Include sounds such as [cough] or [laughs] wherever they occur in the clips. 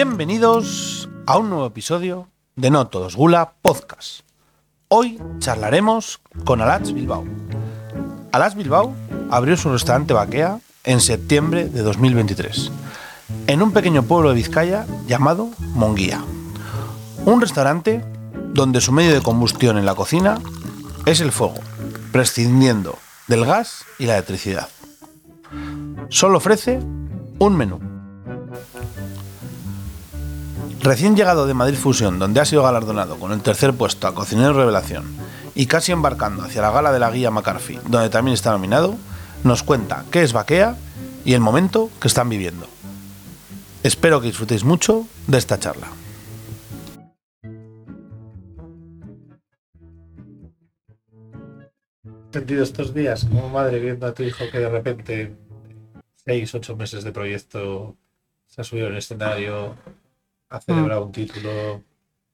Bienvenidos a un nuevo episodio de No Todos Gula Podcast. Hoy charlaremos con Alach Bilbao. Alach Bilbao abrió su restaurante Baquea en septiembre de 2023, en un pequeño pueblo de Vizcaya llamado Monguía. Un restaurante donde su medio de combustión en la cocina es el fuego, prescindiendo del gas y la electricidad. Solo ofrece un menú. Recién llegado de Madrid Fusión, donde ha sido galardonado con el tercer puesto a Cocinero Revelación y casi embarcando hacia la gala de la guía McCarthy, donde también está nominado, nos cuenta qué es Baquea y el momento que están viviendo. Espero que disfrutéis mucho de esta charla. sentido estos días como madre viendo a tu hijo que de repente seis, ocho meses de proyecto se ha subido al escenario, ha celebrado un título,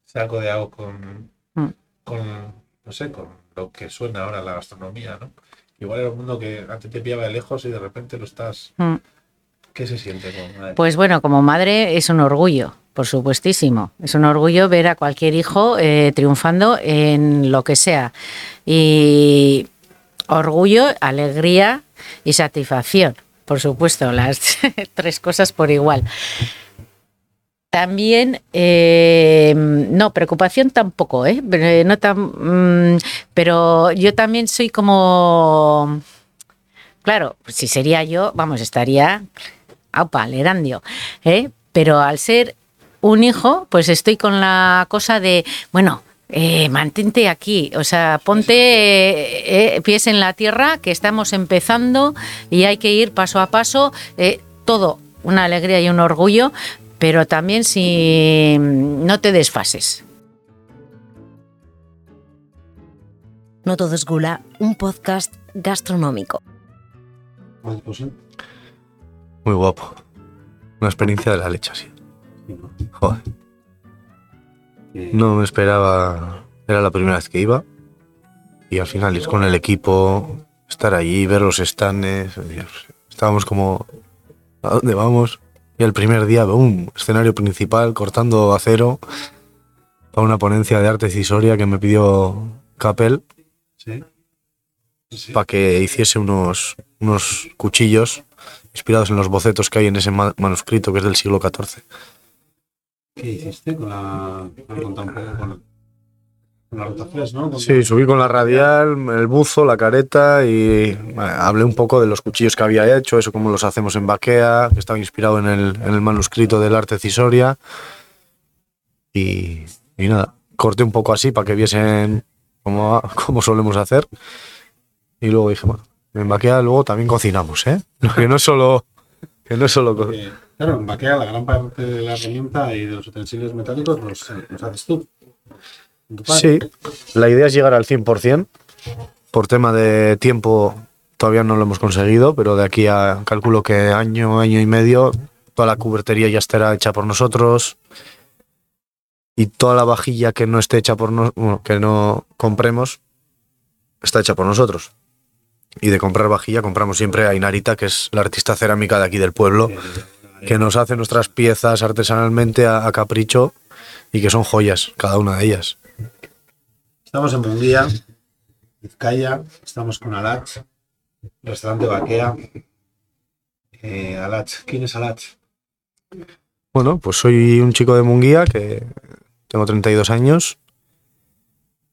se ha codeado con, Mm. con, no sé, con lo que suena ahora la gastronomía, ¿no? Igual era un mundo que antes te pillaba de lejos y de repente lo estás... Mm. ¿Qué se siente como madre? Pues bueno, como madre es un orgullo, por supuestísimo. Es un orgullo ver a cualquier hijo eh, triunfando en lo que sea. Y orgullo, alegría y satisfacción, por supuesto, las [laughs] tres cosas por igual. También, eh, no, preocupación tampoco, ¿eh? Eh, no tan, mm, pero yo también soy como, claro, si sería yo, vamos, estaría, aupa, ¿eh? Pero al ser un hijo, pues estoy con la cosa de, bueno, eh, mantente aquí, o sea, ponte eh, pies en la tierra, que estamos empezando y hay que ir paso a paso, todo una alegría y un orgullo, pero también si no te desfases. No todo es gula, un podcast gastronómico. Pues Muy guapo. Una experiencia de la leche así. ¿no? Joder. No me esperaba. Era la primera vez que iba. Y al final ir con el equipo, estar allí, ver los stands. Estábamos como. ¿A dónde vamos? El primer día, un escenario principal, cortando acero. Para una ponencia de arte cisoria que me pidió Capel Sí. Sí. para que hiciese unos, unos cuchillos inspirados en los bocetos que hay en ese ma- manuscrito que es del siglo XIV. ¿Qué hiciste con la... no? Sí, subí con la radial, el buzo, la careta y bueno, hablé un poco de los cuchillos que había hecho, eso como los hacemos en Baquea, que estaba inspirado en el, en el manuscrito del arte cisoria. Y, y nada, corté un poco así para que viesen cómo, [laughs] cómo solemos hacer. Y luego dije, bueno, en Baquea luego también cocinamos, ¿eh? [laughs] Que no es solo... Que no es solo Eh, claro, en Baquea la gran parte de la herramienta y de los utensilios metálicos los, los haces tú. Sí, la idea es llegar al 100%. Por tema de tiempo todavía no lo hemos conseguido, pero de aquí a calculo que año, año y medio, toda la cubertería ya estará hecha por nosotros. Y toda la vajilla que no esté hecha por nosotros, que no compremos, está hecha por nosotros. Y de comprar vajilla compramos siempre a Inarita, que es la artista cerámica de aquí del pueblo, que nos hace nuestras piezas artesanalmente a, a capricho y que son joyas, cada una de ellas. Estamos en Munguía, Vizcaya, estamos con Alach, restaurante Baquea. Eh, ¿quién es Alach? Bueno, pues soy un chico de Munguía que tengo 32 años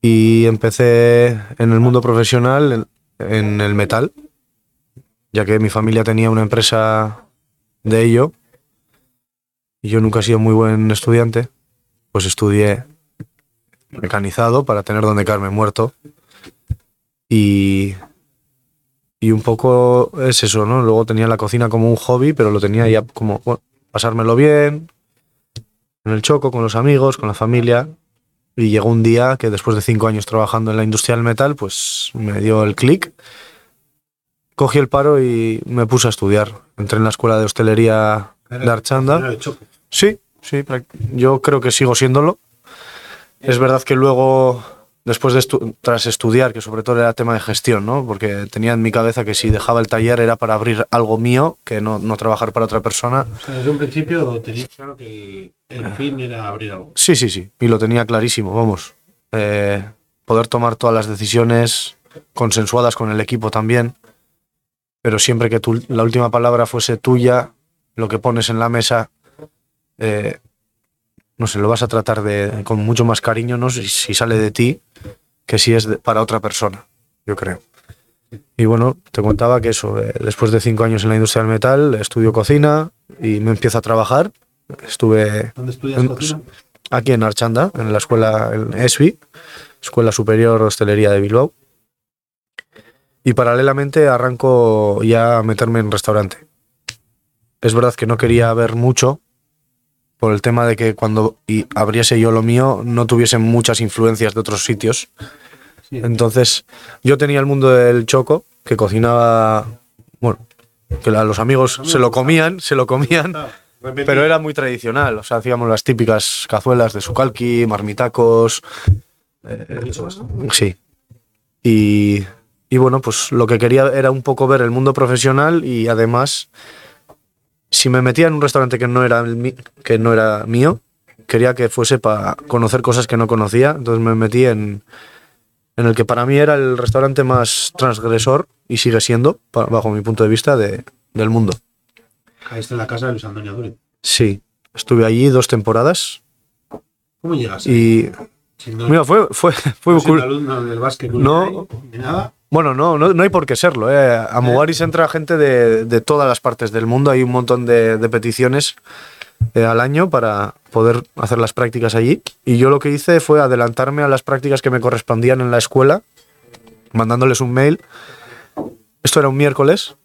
y empecé en el mundo profesional en el metal, ya que mi familia tenía una empresa de ello y yo nunca he sido muy buen estudiante, pues estudié mecanizado para tener donde caerme muerto y, y un poco es eso, ¿no? Luego tenía la cocina como un hobby, pero lo tenía ya como, bueno, pasármelo bien, en el choco, con los amigos, con la familia. Y llegó un día que después de cinco años trabajando en la industria del metal, pues me dio el clic. Cogí el paro y me puse a estudiar. Entré en la escuela de hostelería de Archanda. Sí, sí, yo creo que sigo siéndolo. Es verdad que luego, después de estu- tras estudiar, que sobre todo era tema de gestión, ¿no? Porque tenía en mi cabeza que si dejaba el taller era para abrir algo mío, que no, no trabajar para otra persona. O sea, desde un principio tenías claro que el fin era abrir algo. Sí, sí, sí. Y lo tenía clarísimo, vamos. Eh, poder tomar todas las decisiones consensuadas con el equipo también. Pero siempre que tu- la última palabra fuese tuya, lo que pones en la mesa, eh, no sé, lo vas a tratar de, con mucho más cariño, ¿no? Si, si sale de ti, que si es de- para otra persona, yo creo. Y bueno, te contaba que eso, eh, después de cinco años en la industria del metal, estudio cocina y me empiezo a trabajar. Estuve ¿Dónde estudias En- cocina? aquí en Archanda, en la escuela en ESBI, Escuela Superior Hostelería de Bilbao. Y paralelamente arranco ya a meterme en restaurante. Es verdad que no quería ver mucho por el tema de que cuando abriese yo lo mío no tuviese muchas influencias de otros sitios. Entonces yo tenía el mundo del choco, que cocinaba, bueno, que a los amigos se lo comían, se lo comían. Pero era muy tradicional, o sea, hacíamos las típicas cazuelas de sucalqui, marmitacos. eh, sí. Y, y bueno, pues lo que quería era un poco ver el mundo profesional y además, si me metía en un restaurante que no era, el que no era mío, quería que fuese para conocer cosas que no conocía. Entonces me metí en, en el que para mí era el restaurante más transgresor y sigue siendo, bajo mi punto de vista, de- del mundo. Caíste en la casa de Luis Antonio Duri. Sí, estuve allí dos temporadas ¿Cómo llegas? y mira, fue fue fue cool. alumno del básquet No. ni nada. Bueno, no, no, no hay por qué serlo. eh. A Mugaris entra gente de, de todas las partes del mundo. Hay un montón de, de peticiones eh, al año para poder hacer las prácticas allí. Y yo lo que hice fue adelantarme a las prácticas que me correspondían en la escuela, mandándoles un mail. Esto era un miércoles.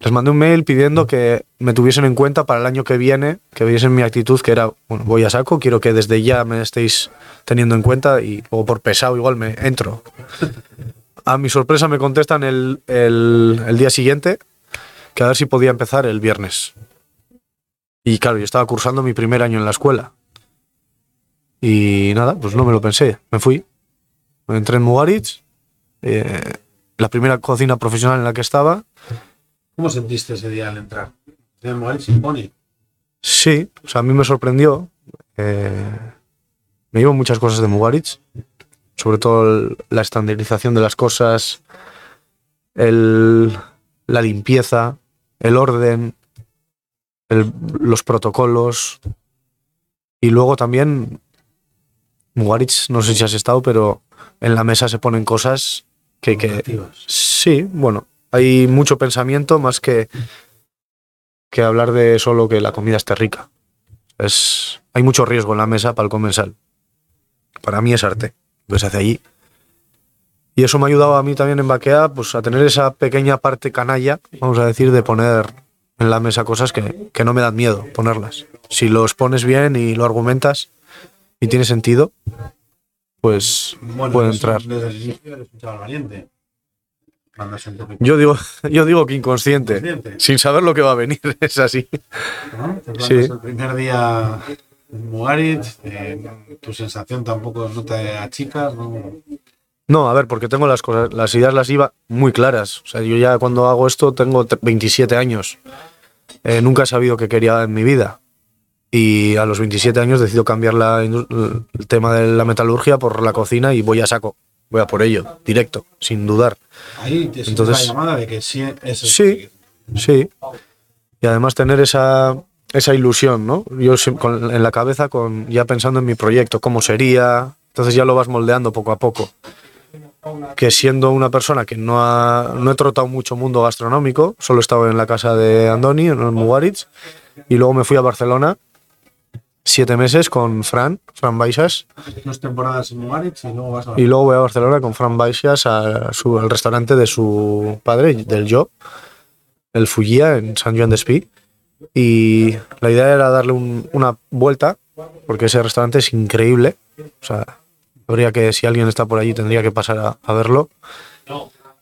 Les mandé un mail pidiendo que me tuviesen en cuenta para el año que viene, que viesen mi actitud, que era, bueno, voy a saco, quiero que desde ya me estéis teniendo en cuenta y o por pesado igual me entro. A mi sorpresa me contestan el, el- el día siguiente que a ver si podía empezar el viernes. Y claro, yo estaba cursando mi primer año en la escuela. Y nada, pues no me lo pensé. Me fui. Entré en Mugaritz, eh, la primera cocina profesional en la que estaba. ¿Cómo sentiste ese día al entrar? De Moal se impone. Sí, o sea, a mí me sorprendió. eh, me llevo muchas cosas de Mugaritz, sobre todo la estandarización de las cosas, el- la limpieza, el orden, el- los protocolos. Y luego también, Mugaritz, no sé si has estado, pero en la mesa se ponen cosas que, que. Sí, bueno, hay mucho pensamiento más que, que hablar de solo que la comida esté rica. Es, hay mucho riesgo en la mesa para el comensal. Para mí es arte, que se hace allí. Y eso me ha ayudado a mí también en Baquea pues, a tener esa pequeña parte canalla, vamos a decir, de poner en la mesa cosas que, que no me dan miedo ponerlas. Si los pones bien y lo argumentas y tiene sentido, pues Bueno, puede entrar. Desde el inicio eres un chaval valiente. Mandas un poquito. Yo digo, [laughs] yo digo que inconsciente, Consciente, sin saber lo que va a venir, [laughs] es así. Sí. el primer día Mugaritz, eh, tu sensación tampoco no te achicas, ¿no? No, a ver, porque tengo las cosas, las ideas las iba muy claras. O sea, yo ya cuando hago esto tengo tre- 27 años. Eh, nunca he sabido qué quería en mi vida. Y a los 27 años decido cambiar la el tema de la metalurgia por la cocina y voy a saco. Voy a por ello, directo, sin dudar. Ahí te Entonces- la llamada de que sí es el- Sí. Sí. Y además tener esa, esa ilusión, ¿no? Yo con- en la cabeza con ya pensando en mi proyecto, cómo sería. Entonces ya lo vas moldeando poco a poco. Que siendo una persona que no, ha, no he trotado mucho mundo gastronómico, solo he estado en la casa de Andoni, en Mugaritz, y luego me fui a Barcelona siete meses con Fran, Fran Baixas, dos temporadas en Mugaritz y luego vas a y luego voy a Barcelona con Fran Baixas a su- al restaurante de su padre, del Job, el Fugia en San Joan d'Espí. Y la idea era darle un- una vuelta, porque ese restaurante es increíble. O sea, habría que, si alguien está por allí, tendría que pasar a, verlo.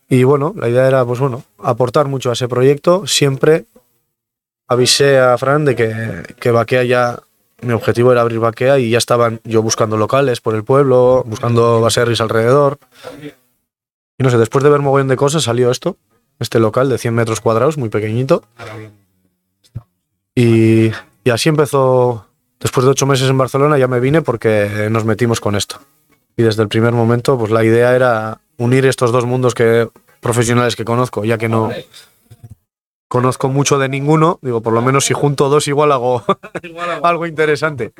Y bueno, la idea era, pues bueno, aportar mucho a ese proyecto. Siempre avisé a Fran de que, que Baquea ya mi objetivo era abrir Baquea y ya estaban yo buscando locales por el pueblo, buscando baserris alrededor. Y no sé, después de ver mogollón de cosas salió esto, este local de 100 metros cuadrados, muy pequeñito. Y, y así empezó después de ocho meses en Barcelona ya me vine porque nos metimos con esto. Y desde el primer momento, pues la idea era unir estos dos mundos que, profesionales que conozco, ya que no conozco mucho de ninguno. Digo, por lo menos si junto dos [laughs] igual hago algo interesante.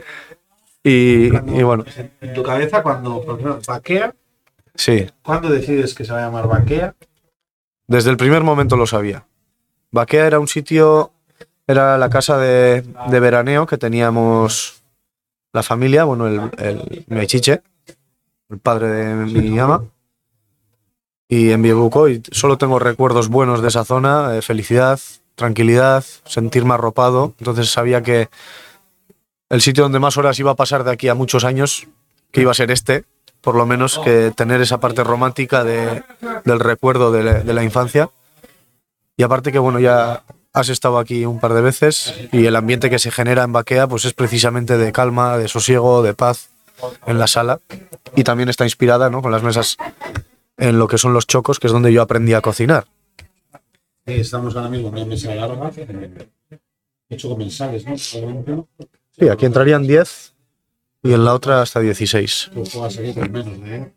Y, y bueno, En tu cabeza, cuando, por ejemplo, Baquea, sí, ¿cuándo decides que se va a llamar Baquea? desde el primer momento lo sabía. Baquea era un sitio, era la casa de, de veraneo que teníamos la familia, bueno, el, el Mechiche, el padre de mi ama, y en Biebuco, y solo tengo recuerdos buenos de esa zona, eh, felicidad, tranquilidad, sentirme arropado, entonces sabía que el sitio donde más horas iba a pasar de aquí a muchos años, que iba a ser este, por lo menos que tener esa parte romántica de, del recuerdo de de la infancia. Y aparte que, bueno, ya has estado aquí un par de veces y el ambiente que se genera en Baquea pues es precisamente de calma, de sosiego, de paz en la sala. Y también está inspirada ¿no? con las mesas en lo que son los chocos, que es donde yo aprendí a cocinar. Sí, estamos ahora mismo en una mesa larga, hecho comensales, ¿no? Sí, aquí entrarían 10 y en la otra hasta 16. Tú juegas aquí con menos, ¿eh?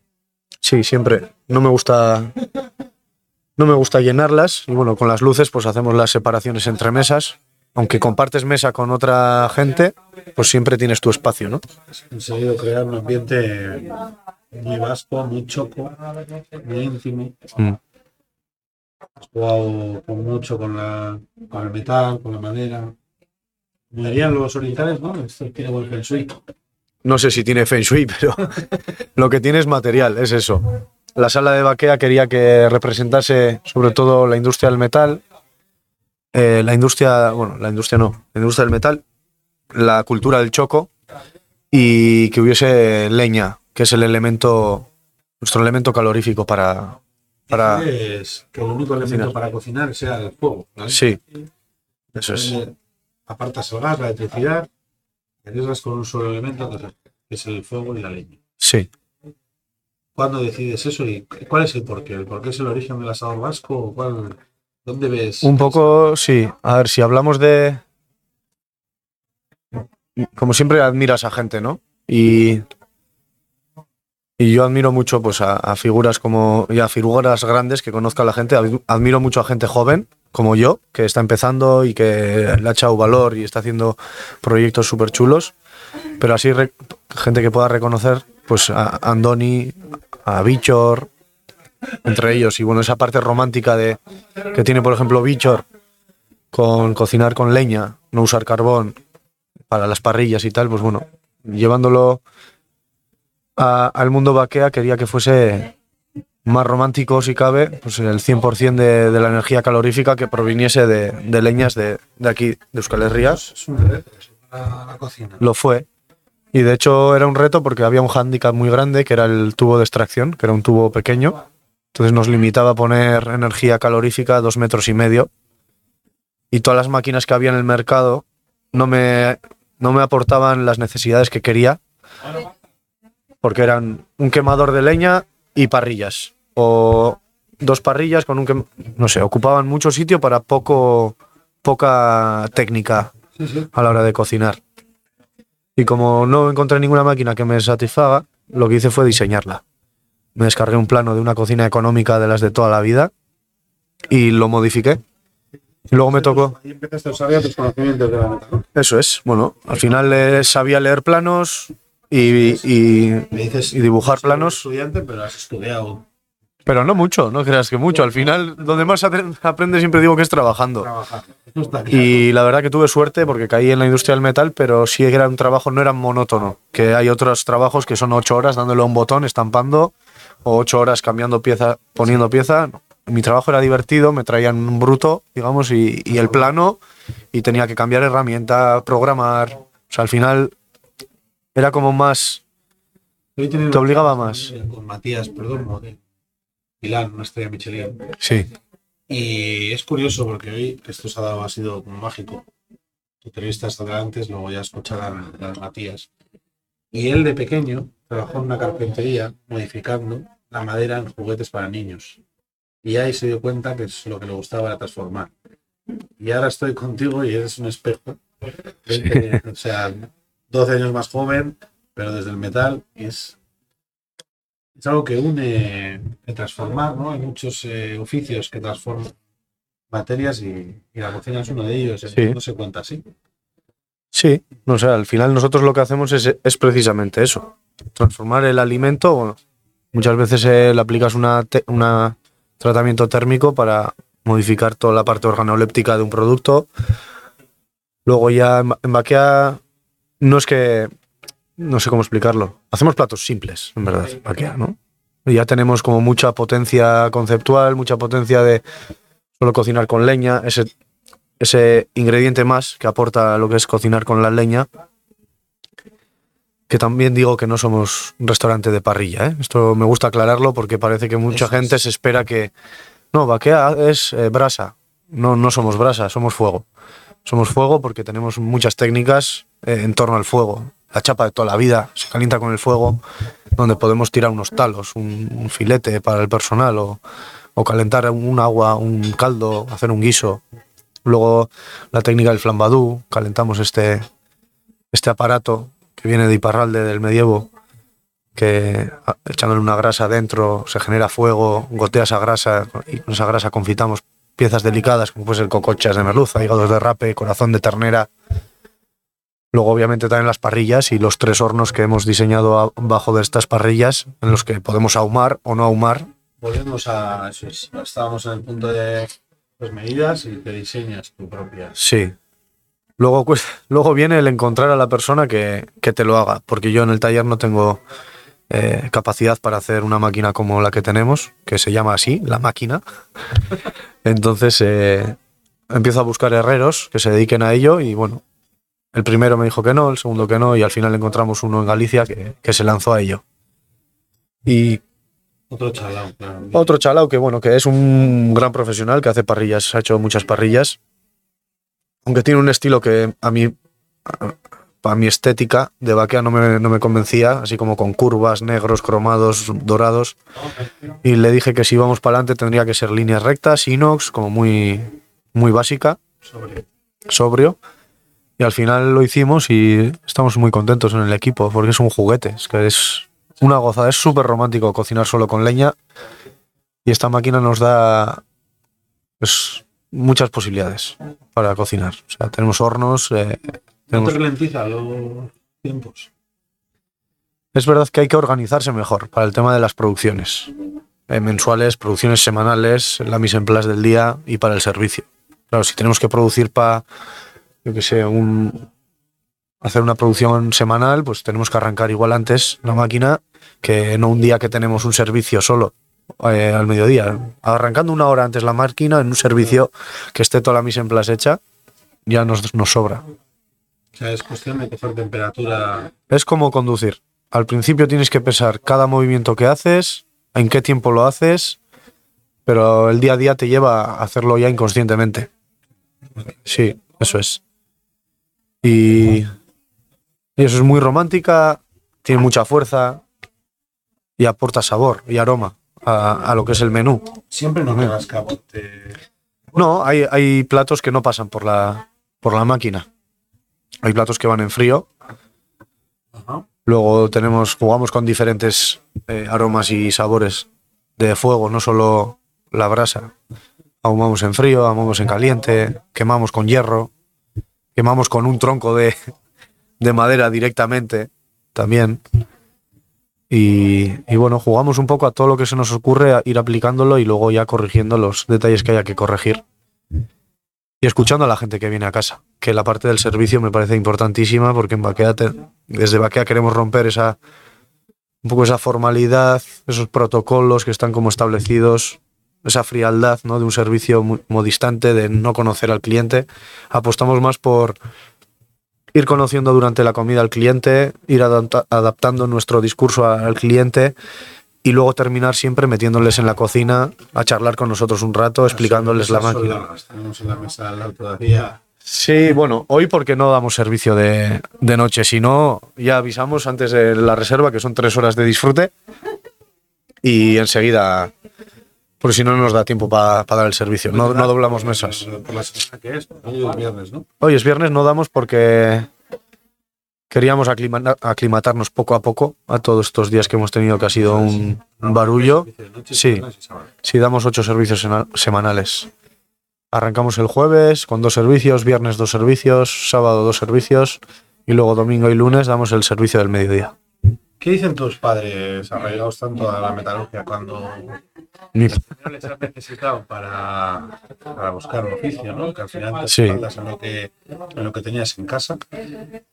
Sí, siempre. No me gusta. No me gusta llenarlas. Y bueno, con las luces, pues hacemos las separaciones entre mesas. Aunque compartes mesa con otra gente, pues siempre tienes tu espacio, ¿no? Conseguido crear un ambiente muy vasco, muy choco, muy íntimo. Mm. Has jugado con mucho con, la, con el metal, con la madera. Como dirían los orientales, ¿no? Esto tiene buen feng shui. No sé si tiene feng shui, pero [laughs] lo que tiene es material, es eso. La sala de Baquea quería que representase sobre todo la industria del metal, eh, la industria, bueno, la industria no, la industria del metal, la cultura del choco y que hubiese leña, que es el elemento, nuestro elemento calorífico para... para Es que el único elemento para cocinar sea el fuego. ¿vale? sí, eso es. Eh, Apartas el gas, la electricidad, arriesgas con un solo elemento, que es el fuego y la leña. Sí. ¿Cuándo decides eso y cuál es el porqué? ¿El porqué es el origen del asador vasco? ¿O cuál, ¿Dónde ves? Un poco, sí. A ver, si hablamos de. Como siempre admiras a gente, ¿no? Y. Y yo admiro mucho pues, a, a figuras como. y a figuras grandes que conozca la gente. Ad- Admiro mucho a gente joven, como yo, que está empezando y que le ha echado valor y está haciendo proyectos súper chulos. Pero así, gente que pueda reconocer, pues a Andoni, a Bichor, entre ellos. Y bueno, esa parte romántica de que tiene, por ejemplo, Bichor con cocinar con leña, no usar carbón para las parrillas y tal, pues bueno, llevándolo a- al mundo vaquea quería que fuese más romántico si cabe, pues el 100% de, de la energía calorífica que proviniese de, de leñas de, de aquí, de Euskal Herria. La, la cocina. Lo fue. Y de hecho era un reto porque había un hándicap muy grande que era el tubo de extracción, que era un tubo pequeño. Entonces nos limitaba a poner energía calorífica a dos metros y medio. Y todas las máquinas que había en el mercado no me, no me aportaban las necesidades que quería. Porque eran un quemador de leña y parrillas. O dos parrillas con un quem- no sé, ocupaban mucho sitio para poco poca técnica a la hora de cocinar. Y como no encontré ninguna máquina que me satisfaga, lo que hice fue diseñarla. Me descargué un plano de una cocina económica de las de toda la vida y lo modifiqué. Y luego me tocó. Ahí empezaste a usar ya tus conocimientos de la meta, ¿no? Eso es. Bueno, al final eh, sabía leer planos y, y- y dibujar planos, estudiante, pero has estudiado pero no mucho, no creas que mucho. Al final, donde más apre- aprende siempre digo que es trabajando. Y la verdad que tuve suerte porque caí en la industria del metal, pero sí era un trabajo, no era monótono. Que hay otros trabajos que son ocho horas dándole a un botón, estampando, o ocho horas cambiando pieza, poniendo pieza. Mi trabajo era divertido, me traían un bruto, digamos, y, y el plano, y tenía que cambiar herramienta, programar. O sea, al final era como más. Te obligaba más. Con Matías, perdón, Milán, una estrella Michelin. Sí. Y es curioso porque hoy esto se ha dado, ha sido mágico. Tu entrevista hasta antes, luego ya escucharán las Matías. Y él de pequeño trabajó en una carpintería modificando la madera en juguetes para niños. Y ahí se dio cuenta que es lo que le gustaba era transformar. Y ahora estoy contigo y eres un espejo. Eh, O sea, 12 años más joven, pero desde el metal es, es algo que une, que transformar, ¿no? Hay muchos eh, oficios que transforman materias y, y la cocina es uno de ellos. Sí. No se cuenta así. Sí, no sé, al final nosotros lo que hacemos es, es precisamente eso, transformar el alimento, bueno, muchas veces eh, le aplicas una tratamiento térmico para modificar toda la parte organoléptica de un producto. Luego ya en, en Baquea no es que, no sé cómo explicarlo, hacemos platos simples, en verdad, Baquea, ¿no? Y ya tenemos como mucha potencia conceptual, mucha potencia de solo cocinar con leña, ese ese ingrediente más que aporta lo que es cocinar con la leña. Que también digo que no somos un restaurante de parrilla. ¿eh? Esto me gusta aclararlo porque parece que mucha Eso es. gente se espera que. No, vaquea es eh, brasa. No, no somos brasa, somos fuego. Somos fuego porque tenemos muchas técnicas eh, en torno al fuego. La chapa de toda la vida se calienta con el fuego, donde podemos tirar unos talos, un, filete para el personal o, calentar un agua, un caldo, hacer un guiso. Luego la técnica del flambadú, calentamos este, este aparato que viene de Iparralde del medievo, que a- echándole una grasa dentro se genera fuego, gotea esa grasa y con esa grasa confitamos piezas delicadas como puede ser cocochas de merluza, hígados de rape, corazón de ternera. Luego obviamente también las parrillas y los tres hornos que hemos diseñado abajo de estas parrillas en los que podemos ahumar o no ahumar Volvemos a Estábamos en el punto de pues, medidas y te diseñas tu propia. Sí. Luego, pues, [laughs] luego viene el encontrar a la persona que, que te lo haga, porque yo en el taller no tengo eh, capacidad para hacer una máquina como la que tenemos, que se llama así, la máquina. [laughs] Entonces eh, empiezo a buscar herreros que se dediquen a ello y bueno, el primero me dijo que no, el segundo que no y al final encontramos uno en Galicia que, que se lanzó a ello. Y Otro chalao, claro. otro chalao que bueno, que es un gran profesional que hace parrillas, ha hecho muchas parrillas. Aunque tiene un estilo que a mí, para mi estética de vaquea no me, no me convencía, así como con curvas, negros, cromados, dorados. Y le dije que si íbamos para adelante tendría que ser líneas rectas, inox, como muy, muy básica, Sobre. sobrio. Y al final lo hicimos y estamos muy contentos en el equipo porque es un juguete, es que es una gozada, es súper romántico cocinar solo con leña y esta máquina nos da pues, muchas posibilidades para cocinar. O sea, tenemos hornos, eh, No tenemos- te ralentiza los tiempos. es verdad que hay que organizarse mejor para el tema de las producciones eh, mensuales, producciones semanales, la mise en place del día y para el servicio. Claro, si tenemos que producir para, yo que sé, un, hacer una producción semanal, pues tenemos que arrancar igual antes la máquina que no un día que tenemos un servicio solo eh, al mediodía. Arrancando una hora antes la máquina en un servicio que esté toda la mise en place hecha, ya nos, nos sobra. O sea, es cuestión de coger temperatura. Es como conducir. Al principio tienes que pesar cada movimiento que haces, en qué tiempo lo haces, pero el día a día te lleva a hacerlo ya inconscientemente. Sí, eso es. Y, y eso es muy romántica, tiene mucha fuerza y aporta sabor y aroma a, a lo que es el menú. Siempre no te rascaba. Te... No, hay, hay platos que no pasan por la, por la máquina. Hay platos que van en frío Ajá. Luego tenemos, jugamos con diferentes eh, aromas y sabores de fuego, no solo la brasa. Ahumamos en frío, ahumamos en caliente, quemamos con hierro, quemamos con un tronco de, de madera directamente también. Y, bueno, jugamos un poco a todo lo que se nos ocurre, a ir aplicándolo y luego ya corrigiendo los detalles que haya que corregir. Y escuchando a la gente que viene a casa, que la parte del servicio me parece importantísima porque en Baquea desde Baquea queremos romper esa un poco esa formalidad, esos protocolos que están como establecidos, esa frialdad ¿no? de un servicio muy, muy distante, de no conocer al cliente. Apostamos más por ir conociendo durante la comida al cliente, ir adapta- adaptando nuestro discurso al cliente y luego terminar siempre metiéndoles en la cocina a charlar con nosotros un rato, explicándoles la máquina. Tenemos en la mesa todavía. Sí, bueno, hoy porque no damos servicio de, de noche, si no, ya avisamos antes de la reserva que son tres horas de disfrute y enseguida, por si no nos da tiempo para dar el servicio, no, no doblamos mesas. Por la semana que es, hoy es viernes, ¿no? Hoy es viernes, no damos porque queríamos aclimata- aclimatarnos poco a poco a todos estos días que hemos tenido, que ha sido un, barullo. Sí. Sí, damos ocho servicios semanales. Arrancamos el jueves con dos servicios, viernes dos servicios, sábado dos servicios y luego domingo y lunes damos el servicio del mediodía. ¿Qué dicen tus padres arraigados tanto a la metalurgia cuando no les has necesitado para, para buscar un oficio, ¿no? Que al final te Sí. en lo que en lo que tenías en casa.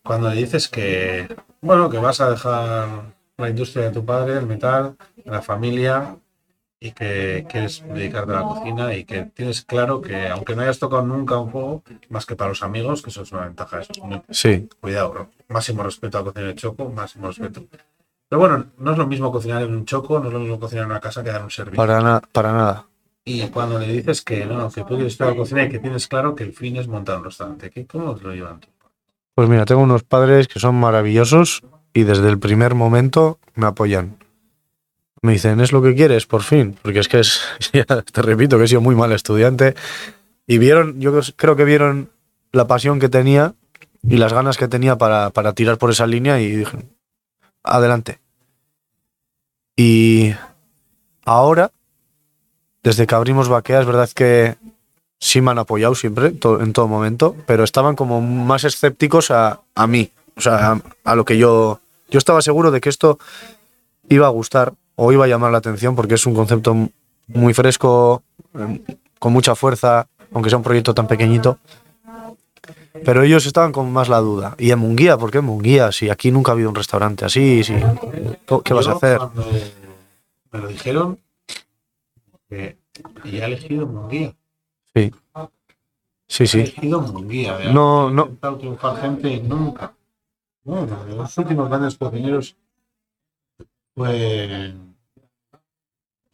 Cuando le dices que bueno, que vas a dejar la industria de tu padre, el metal, la familia y que quieres dedicarte a la cocina y que tienes claro que aunque no hayas tocado nunca un fuego, más que para los amigos, que eso es una ventaja, eso es muy Sí, cuidado, máximo respeto a cocinar en choco, máximo respeto. Pero bueno, no es lo mismo cocinar en un choco, no es lo mismo cocinar en una casa que dar un servicio. para, na- para nada. Y cuando le dices que no, que tú quieres estudiar cocina y que tienes claro que el fin es montar un restaurante, ¿qué, ¿cómo lo llevan? Pues mira, tengo unos padres que son maravillosos y desde el primer momento me apoyan. Me dicen, ¿es lo que quieres? Por fin. Porque es que es, [laughs] te repito, que he sido muy mal estudiante. Y vieron, yo creo- que vieron la pasión que tenía y las ganas que tenía para, para tirar por esa línea y dije, adelante. Y ahora, desde que abrimos Baquea, es verdad que sí me han apoyado siempre, en todo momento, pero estaban como más escépticos a, a mí, o sea, a, a lo que yo... Yo estaba seguro de que esto iba a gustar o iba a llamar la atención porque es un concepto muy fresco, em, con mucha fuerza, aunque sea un proyecto tan pequeñito. Pero ellos estaban con más la duda. ¿Y en Munguía? ¿Por qué en Munguía? Si aquí nunca ha habido un restaurante así, si, ¿qué vas a hacer? Cuando me lo dijeron, que y he elegido Munguía. Sí. Sí, He sí. elegido Munguía. ¿eh? No, He no. intentado triunfar gente nunca. Bueno, los últimos grandes cocineros fue.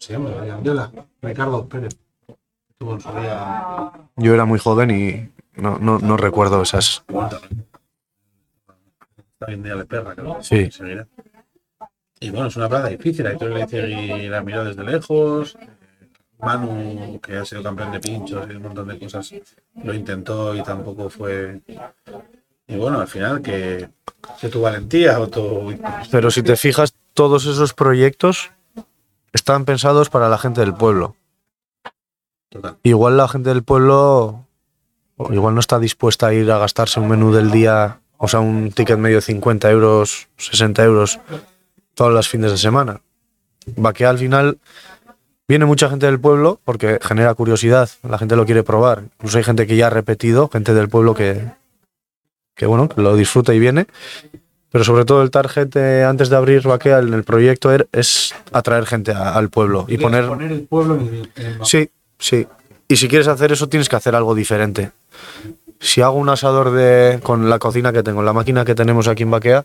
Se llama Andela, Ricardo Pérez. Tuvo en su día. Yo era muy joven y no, no, no recuerdo esas. Día de perra, creo. Sí. Seguirá. Y bueno, es una plaza difícil. Ahí le dice y la miró desde lejos. Manu, que ha sido campeón de pinchos y un montón de cosas, lo intentó y tampoco fue. Y bueno, al final, que, que tu valentía o tu. Pero si te fijas, todos esos proyectos están pensados para la gente del pueblo. Total. Igual la gente del pueblo igual no está dispuesta a ir a gastarse un menú del día, o sea, un ticket medio de 50 euros, 60 euros todos los fines de semana. Va que al final viene mucha gente del pueblo porque genera curiosidad, la gente lo quiere probar. Incluso hay gente que ya ha repetido, gente del pueblo que, que bueno, que lo disfruta y viene. Pero sobre todo el target eh, antes de abrir Baquea en el proyecto er- es atraer gente a- al pueblo y poner... el pueblo en el, en el- Sí, sí. Y si quieres hacer eso tienes que hacer algo diferente. Si hago un asador de con la cocina que tengo, la máquina que tenemos aquí en Baquea,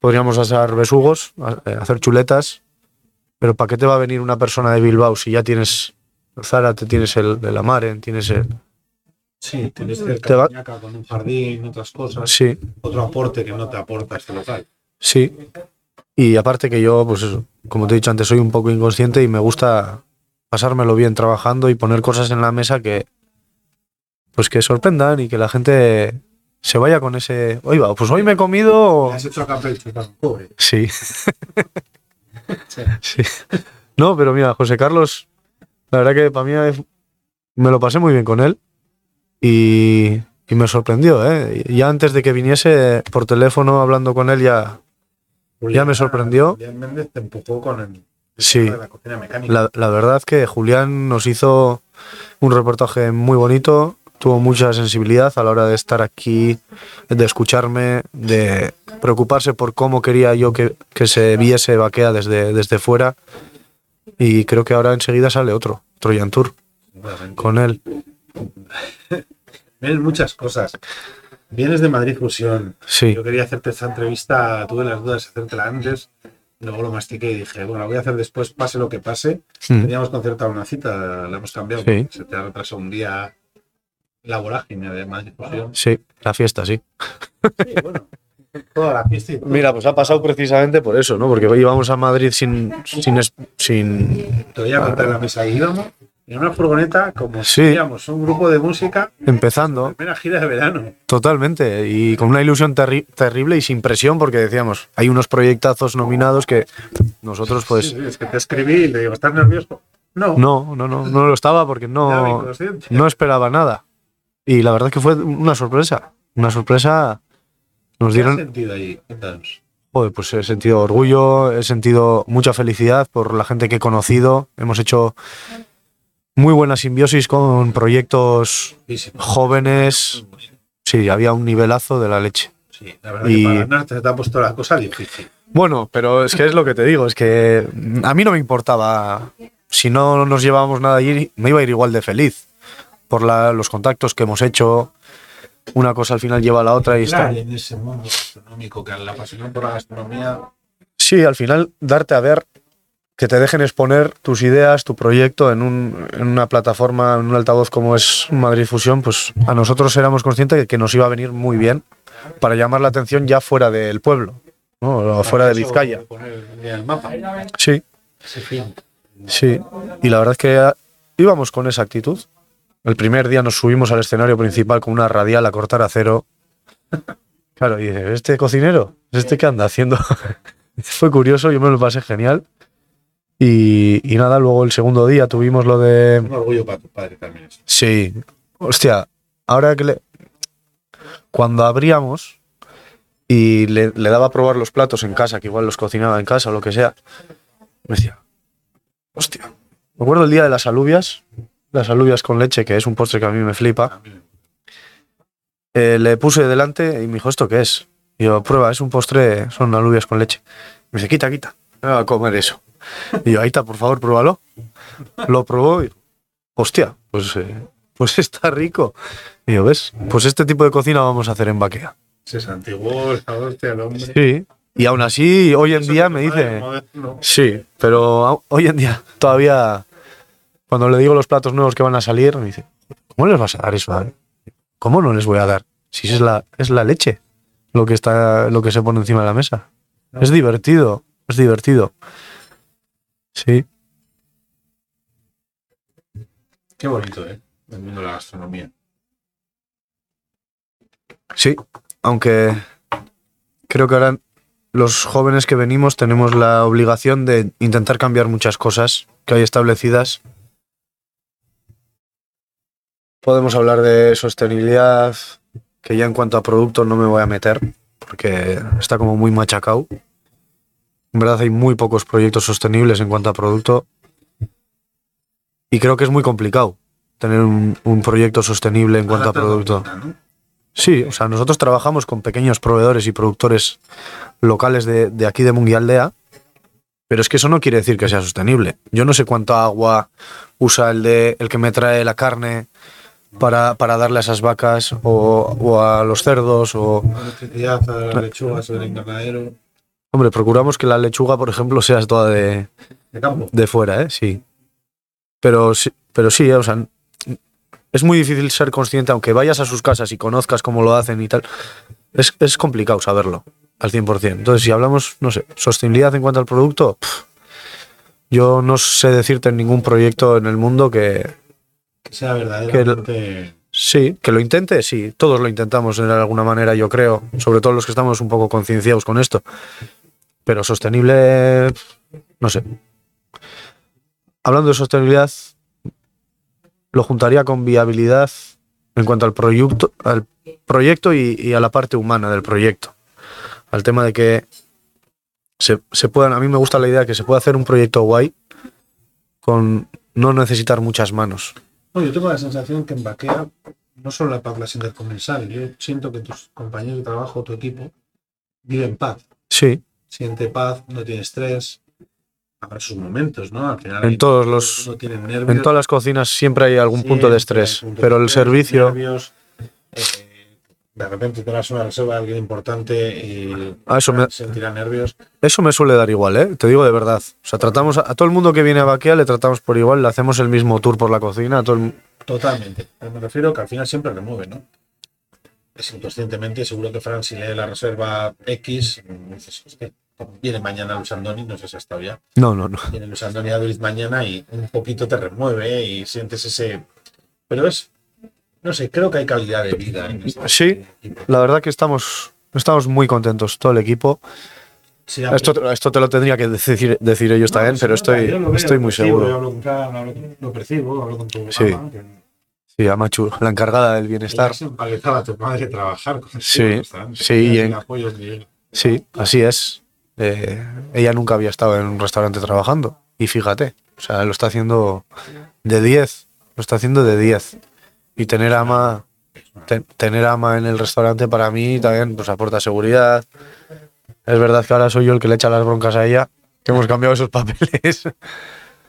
podríamos asar besugos, eh, hacer chuletas, pero ¿para qué te va a venir una persona de Bilbao si ya tienes Zárate, tienes el de la Maren, tienes el... Sí, tienes Te cerca va- Ñaca con un jardín, otras cosas. Sí, Otro aporte que no te aporta este local. sí. Y aparte que yo, pues eso, como te he dicho antes, soy un poco inconsciente y me gusta pasármelo bien trabajando y poner cosas en la mesa que pues que sorprendan y que la gente se vaya con ese, oiga, pues hoy me he comido Has hecho tan pobre. [laughs] Sí. sí. No, pero mira, José Carlos, la verdad que para mí me lo pasé muy bien con él y, y me sorprendió, ¿eh? Ya antes de que viniese por teléfono hablando con él ya, Ya me sorprendió. Julián Méndez te empujó con el Sí. de la cocina mecánica. La, la verdad que Julián nos hizo un reportaje muy bonito, tuvo mucha sensibilidad a la hora de estar aquí, de escucharme, de preocuparse por cómo quería yo que, que se viese Baquea desde, desde fuera. Y creo que ahora enseguida sale otro, Trojan Tour, con él. [laughs] Vienes muchas cosas. Vienes de Madrid Fusión. Sí, Yo quería hacerte esta entrevista, tuve las dudas de hacértela antes, luego lo mastiqué y dije, bueno, voy a hacer después, pase lo que pase. Mm. Teníamos concertado una cita, la hemos cambiado, Sí. se te ha retrasado un día la vorágine de Madrid Fusión. sí, la fiesta, sí. Sí, bueno, toda la fiesta y todo. Mira, pues ha pasado precisamente por eso, ¿no? Porque íbamos a Madrid sin, sin, sin Te voy a contar la mesa íbamos en una furgoneta como Sí. si un grupo de música, Empezando, primera gira de verano. totalmente. Y con una ilusión terri- terrible y sin presión, porque decíamos, hay unos proyectazos nominados que nosotros, pues. Sí, sí, es que te escribí y le digo, ¿estás nervioso? No, No, no, no, no lo estaba porque no, no esperaba nada. Y la verdad es que fue una sorpresa. Una sorpresa. Nos ¿Qué has dieron. sentido ahí? Cuéntanos. Joder, pues he sentido orgullo, he sentido mucha felicidad por la gente que he conocido. Hemos hecho muy buena simbiosis con proyectos jóvenes. Sí, había un nivelazo de la leche. Sí, la verdad Y- que para ganar te ha puesto la cosa difícil. Bueno, pero es que es lo que te digo, es que a mí no me importaba. Si no nos llevábamos nada allí, me iba a ir igual de feliz. Por la- los contactos que hemos hecho, una cosa al final lleva a la otra y está. Claro, en ese mundo gastronómico que la pasión por la gastronomía Sí, al final darte a ver, que te dejen exponer tus ideas, tu proyecto en, un- en una plataforma, en un altavoz como es Madrid Fusión, pues a nosotros éramos conscientes de que nos iba a venir muy bien para llamar la atención ya fuera del pueblo, fuera de Vizcaya. Sí, sí. Y la verdad es que ah, íbamos con esa actitud. El primer día nos subimos al escenario principal con una radial a cortar acero. Claro, y dice, ¿este cocinero? ¿Es este qué anda haciendo? [laughs] Fue curioso, yo me lo pasé genial. Y, y nada, luego el segundo día tuvimos lo de... Un orgullo para tu padre también. Sí, hostia, ahora que le... Cuando abríamos y le, le daba a probar los platos en casa, que igual los cocinaba en casa o lo que sea, me decía, hostia, me acuerdo el día de las alubias, las alubias con leche, que es un postre que a mí me flipa, eh, le puse delante y me dijo, ¿esto qué es? Y yo, prueba, es un postre, son alubias con leche. Me dice, quita, quita, me voy a comer eso. Y yo, ahí está, por favor, pruébalo. Lo probó y, hostia, pues, eh, pues está rico. Y yo, ¿ves? Pues este tipo de cocina vamos a hacer en Baquea. Se santiguó el hostia al hombre. Sí. Y aún así, hoy en Eso día me dice... Sí, pero hoy en día todavía, cuando le digo los platos nuevos que van a salir, me dice, ¿cómo les vas a dar eso? a- ¿Cómo no les voy a dar? Si es la, es la leche lo que está, lo que se pone encima de la mesa. No. Es divertido, es divertido. Sí, Qué bonito, ¿eh? El mundo de la gastronomía. sí. Aunque creo que ahora los jóvenes que venimos tenemos la obligación de intentar cambiar muchas cosas que hay establecidas. Podemos hablar de sostenibilidad, que ya en cuanto a producto no me voy a meter, porque está como muy machacado. En verdad hay muy pocos proyectos sostenibles en cuanto a producto. Y creo que es muy complicado tener un, un proyecto sostenible en cuanto a producto. Sí, o sea, nosotros trabajamos con pequeños proveedores y productores locales de, de aquí de Munguialdea, pero es que eso no quiere decir que sea sostenible. Yo no sé cuánta agua usa el, de, el que me trae la carne para, para darle a esas vacas o, o a los cerdos o... La electricidad, a las lechugas, el invernadero. Hombre, procuramos que la lechuga, por ejemplo, sea toda de, De campo. de fuera, ¿eh? Sí. Pero sí, pero sí, o sea, es muy difícil ser consciente, aunque vayas a sus casas y conozcas cómo lo hacen y tal, es, es complicado saberlo al 100%. Entonces, si hablamos, no sé, sostenibilidad en cuanto al producto, yo no sé decirte en ningún proyecto en el mundo que Que sea verdaderamente. sí, que lo intente, sí, todos lo intentamos de alguna manera, yo creo, sobre todo los que estamos un poco concienciados con esto. Pero sostenible, no sé. Hablando de sostenibilidad, lo juntaría con viabilidad en cuanto al proyecto, al proyecto y, y a la parte humana del proyecto. Al tema de que se, se puedan, a mí me gusta la idea de que se pueda hacer un proyecto guay con no necesitar muchas manos. No, yo tengo la sensación que en Baquea, no solo la Paz Glass Intercomensal, yo siento que tus compañeros de trabajo, tu equipo, viven paz. Sí, Siente paz, no tiene estrés. Habrá sus momentos, ¿no? Al final. En todos los- No tienen nervios. en todas las cocinas siempre hay algún punto de estrés, pero de el estrés, servicio, nervios, eh, de repente te vas a una reserva de alguien importante y Ah, eso me- sentirá nervios. eso me suele dar igual, ¿eh? Te digo de verdad. O sea, tratamos a, a todo el mundo que viene a Baquea le tratamos por igual, le hacemos el mismo tour por la cocina, a todo el- Totalmente. Me refiero que al final siempre remueve, ¿no? Es inconscientemente, seguro que Fran, si lee la reserva X, dices, Viene mañana Luis Andoni, no sé si ha estado ya. No, no, no. Viene Luis Andoni a Madrid mañana y un poquito te remueve y sientes ese. Pero es. No sé, creo que hay calidad de vida en este Sí, equipo. la verdad que estamos, estamos muy contentos, todo el equipo. Sí, Esto, te- esto te lo tendría que decir, decir ellos No, también, sí, pero no, estoy, yo lo veo, estoy lo muy Yo seguro. hablo con Fran, hablo con- lo percibo, hablo con tu Sí. mamá, que Sí, a Machu, la encargada del ella bienestar. se empalezaba a tu madre trabajar con Sí, sí, en- apoyo de- Sí, así es. Eh, ella nunca había estado en un restaurante trabajando. Y fíjate, o sea, lo está haciendo de 10. Lo está haciendo de 10. Y tener ama, te- tener ama en el restaurante para mí también pues aporta seguridad. Es verdad que ahora soy yo el que le echa las broncas a ella, que hemos cambiado esos [laughs] papeles.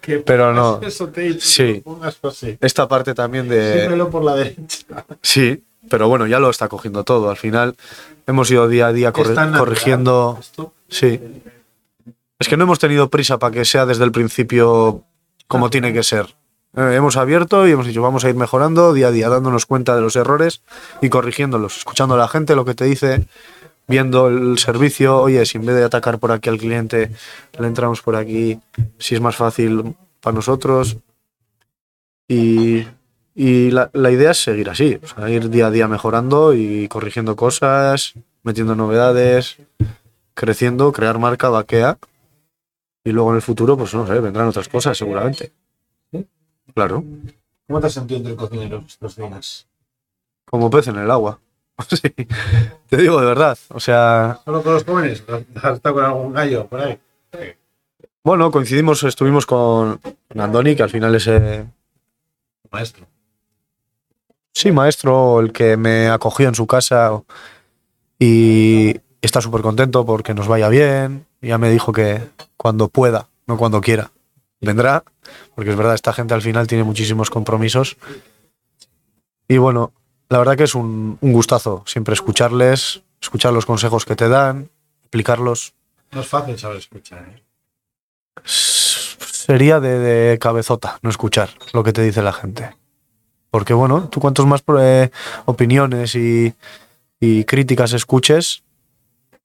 Que Pero no. Eso te he dicho, Sí. lo así. Esta parte también de... Por la derecha. Sí, pero bueno, ya lo está cogiendo todo. Al final hemos ido día a día corrigiendo... esto. Sí. Es que no hemos tenido prisa para que sea desde el principio como tiene que ser. Eh, hemos abierto y hemos dicho, vamos a ir mejorando día a día, dándonos cuenta de los errores y corrigiéndolos, escuchando a la gente lo que te dice, viendo el servicio, oye, si en vez de atacar por aquí al cliente, le entramos por aquí, si es más fácil para nosotros. Y, y la, la idea es seguir así, o sea, ir día a día mejorando y corrigiendo cosas, metiendo novedades, creciendo, crear marca, vaquea. Y luego en el futuro, pues no sé, vendrán otras cosas seguramente. Claro, ¿Cómo te has sentido entre cocineros estos días? como pez en el agua. [laughs] Sí, te digo de verdad. O sea, ¿Solo con los jóvenes? ¿Has estado con algún gallo por ahí? bueno, coincidimos, estuvimos con con Andoni, que al final es, eh, Maestro. sí, maestro, el que me acogió en su casa y está súper contento porque nos vaya bien. Ya me dijo que cuando pueda, no cuando quiera, vendrá, porque es verdad, esta gente al final tiene muchísimos compromisos. Y bueno, la verdad que es un, un gustazo siempre escucharles, escuchar los consejos que te dan, aplicarlos. No es fácil saber escuchar. ¿eh? Sería de, de cabezota no escuchar lo que te dice la gente. Porque bueno, tú cuantos más eh, opiniones y, y críticas escuches,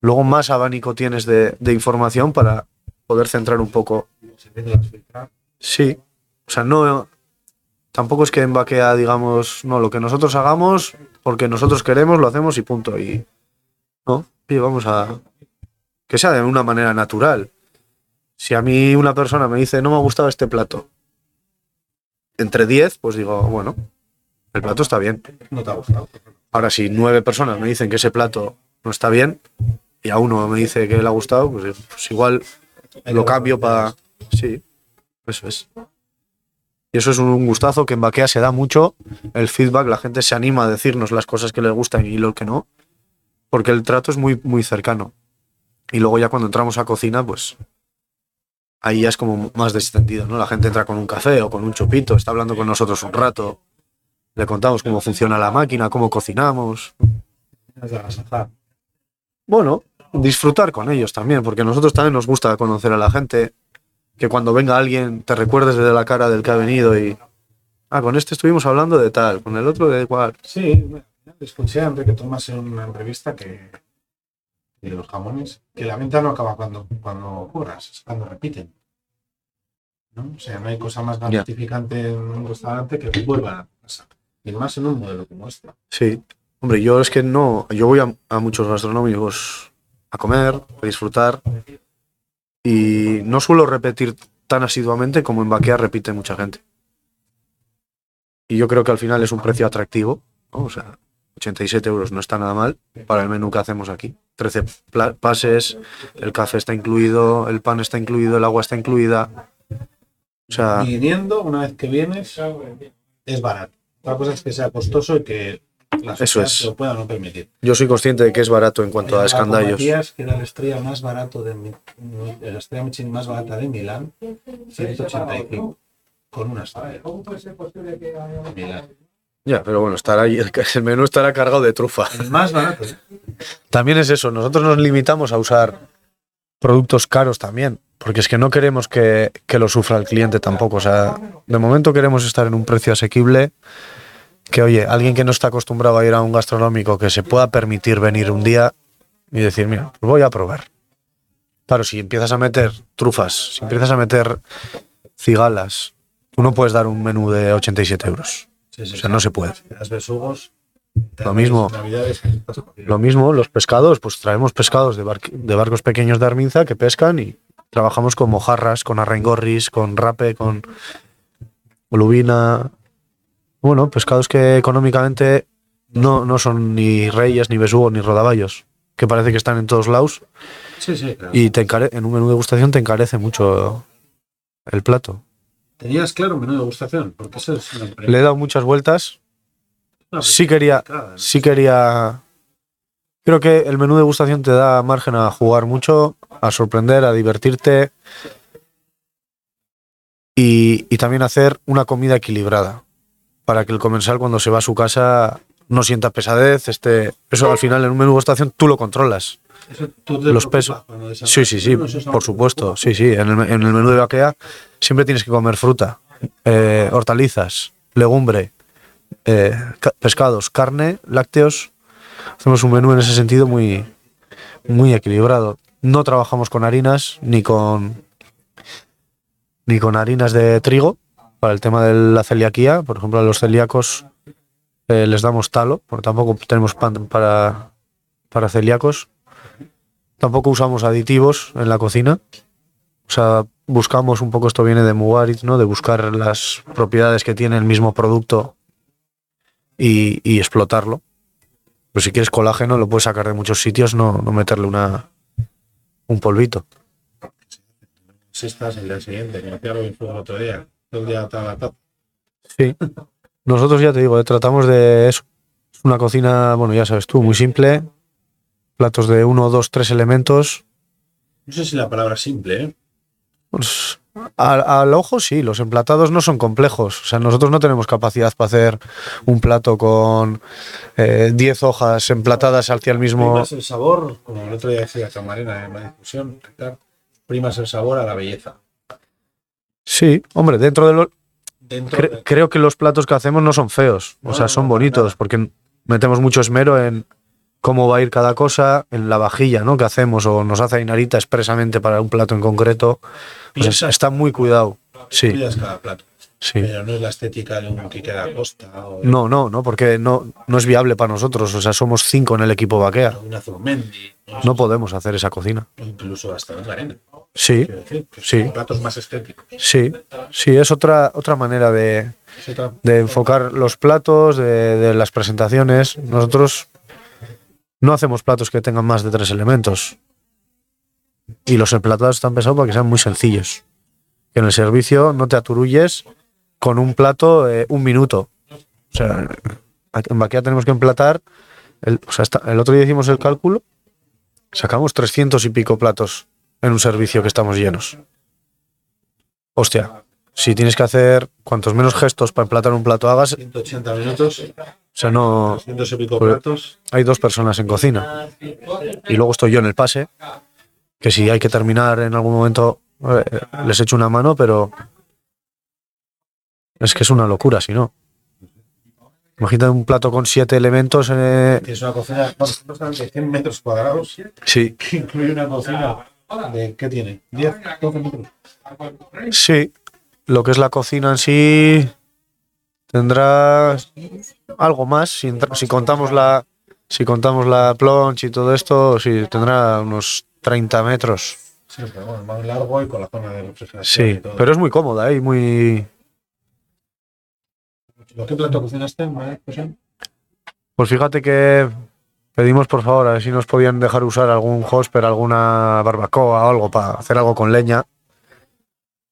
luego más abanico tienes de, de información para poder centrar un poco. Sí, o sea, no, tampoco es que en Baquea digamos, no, lo que nosotros hagamos, porque nosotros queremos, lo hacemos y punto. Y no, y vamos a que sea de una manera natural. Si a mí una persona me dice, no me ha gustado este plato, entre 10, pues digo, bueno, el plato está bien. No te ha gustado. Ahora, si nueve personas me dicen que ese plato no está bien y a uno me dice que le ha gustado, pues, pues igual lo cambio para... Sí, eso es. Y eso es un gustazo que en Baquea se da mucho, el feedback, la gente se anima a decirnos las cosas que les gustan y lo que no, porque el trato es muy, muy cercano. Y luego ya cuando entramos a cocina, pues ahí ya es como más distendido, ¿no? La gente entra con un café o con un chupito, está hablando con nosotros un rato, le contamos cómo funciona la máquina, cómo cocinamos. Bueno, disfrutar con ellos también, porque a nosotros también nos gusta conocer a la gente, que cuando venga alguien te recuerdes de la cara del que ha venido y... Ah, con este estuvimos hablando de tal, con el otro de igual. Sí, escuché a Enrique Tomás en una entrevista que de los jamones, que la venta no acaba cuando, cuando cobras, es cuando repiten. ¿no? O sea, no hay cosa más gratificante en un restaurante que vuelvan a casa. Y más en un modelo como este. Sí. Hombre, yo es que no... Yo voy a, a muchos gastronómicos a comer, a disfrutar, y no suelo repetir tan asiduamente como en Baquea repite mucha gente. Y yo creo que al final es un precio atractivo, ¿no? O sea, 87 euros no está nada mal para el menú que hacemos aquí. 13 pla- pases, el café está incluido, el pan está incluido, el agua está incluida. O sea, Viniendo, una vez que vienes, es barato. Otra cosa es que sea costoso y que Eso es. se lo pueda no permitir. yo soy consciente de que es barato en cuanto a escandallos. Matías, que era la estrella más barato de Mi- la estrella Michelin más barata de Milán, 185 con una estrella. Milán. Ya, pero bueno, estará ahí, el menú estará cargado de trufa. El más barato. ¿eh? También es eso, nosotros nos limitamos a usar productos caros también, porque es que no queremos que, que lo sufra el cliente tampoco. O sea, de momento queremos estar en un precio asequible, que oye, alguien que no está acostumbrado a ir a un gastronómico, que se pueda permitir venir un día y decir, mira, pues voy a probar. Claro, si empiezas a meter trufas, si empiezas a meter cigalas, tú no puedes dar un menú de 87 euros. Sí, sí, O sea, no se puede. Las besugos. Lo mismo. Lo mismo, los pescados, pues traemos pescados de, barcos pequeños de Arminza que pescan y trabajamos con mojarras, con arrengorris, con rape, con lubina. Bueno, pescados que económicamente no, no son ni reyes, ni besugos, ni rodaballos, que parece que están en todos lados Sí, sí, claro. y te encare- en un menú de degustación te encarece mucho el plato. ¿Tenías claro menú de degustación? Porque eso es una Le he dado muchas vueltas. Sí quería, sí quería. Creo que el menú de degustación te da margen a jugar mucho, a sorprender, a divertirte y, y también hacer una comida equilibrada para que el comensal cuando se va a su casa no sienta pesadez. Este, eso al final en un menú de degustación tú lo controlas. Eso tú te los pesos. Sí, sí, sí, por supuesto. Sí, sí. En el, en el menú de vaquea siempre tienes que comer fruta, eh, hortalizas, legumbre, eh, ca- pescados, carne, lácteos. Hacemos un menú en ese sentido muy, muy equilibrado. No trabajamos con harinas ni con ni con harinas de trigo para el tema de la celiaquía. Por ejemplo, a los celíacos eh, les damos talo, porque tampoco tenemos pan para, para celíacos. Tampoco usamos aditivos en la cocina. O sea, buscamos un poco, esto viene de Mugarit, ¿no? De buscar las propiedades que tiene el mismo producto y, explotarlo. Pero si quieres colágeno, lo puedes sacar de muchos sitios, no, no meterle una, un polvito. Si estás el día siguiente, me lo mismo el otro día. La. Sí. Nosotros ya te digo, eh, tratamos de eso. Es una cocina, bueno, ya sabes tú, muy simple. Platos de uno, dos, tres elementos. No sé si la palabra simple, ¿eh? Pues, al, al ojo sí, los emplatados no son complejos. O sea, nosotros no tenemos capacidad para hacer un plato con eh, 10 hojas emplatadas hacia el mismo. Primas el sabor, como el otro día decía Camarena en la discusión, primas el sabor a la belleza. Sí, hombre, dentro de lo. Dentro cre- de- creo que los platos que hacemos no son feos. O sea, son no, bonitos porque metemos mucho esmero en cómo va a ir cada cosa, en la vajilla, ¿no? Que hacemos o nos hace Ainarita expresamente para un plato en concreto. Pues está muy cuidado. Sí, cada plato. Sí. Pero no es la estética de un que queda a costa o de No, no, no, porque no, no es viable para nosotros. O sea, somos cinco en el equipo vaquea. ¿no? No podemos hacer esa cocina. Incluso hasta en la arena. Sí, decir, Sí. platos más estéticos. sí, sí, es otra, otra manera de, de enfocar los platos, de, de las presentaciones. Nosotros no hacemos platos que tengan más de tres elementos. Y los emplatados están pensados para que sean muy sencillos. Que en el servicio no te aturulles con un plato eh, un minuto. O sea, en Baquea tenemos que emplatar. El, o sea, el otro día hicimos el cálculo. Sacamos 300 y pico platos en un servicio que estamos llenos. Hostia, si tienes que hacer cuantos menos gestos para emplatar un plato hagas, 180 minutos, o sea, no 200 y pico Pues- platos. hay dos personas en cocina. Y luego estoy yo en el pase, que si hay que terminar en algún momento eh, les echo una mano, pero es que es una locura, si no. Imagínate un plato con siete elementos. eh, Tienes una cocina de 100 metros cuadrados, sí, que incluye una cocina de, ¿qué tiene? 10, 12 metros. sí. Lo que es la cocina en sí tendrá algo más. Si, contamos la si contamos la plancha y todo esto, sí, tendrá unos 30 metros. Sí, pero bueno, más largo y con la zona de refrigeración. y Sí, todo. pero es muy cómoda ¿eh? y muy... ¿Lo que plato cocinaste? Pues fíjate que pedimos por favor a ver si nos podían dejar usar algún hosper, alguna barbacoa o algo para hacer algo con leña.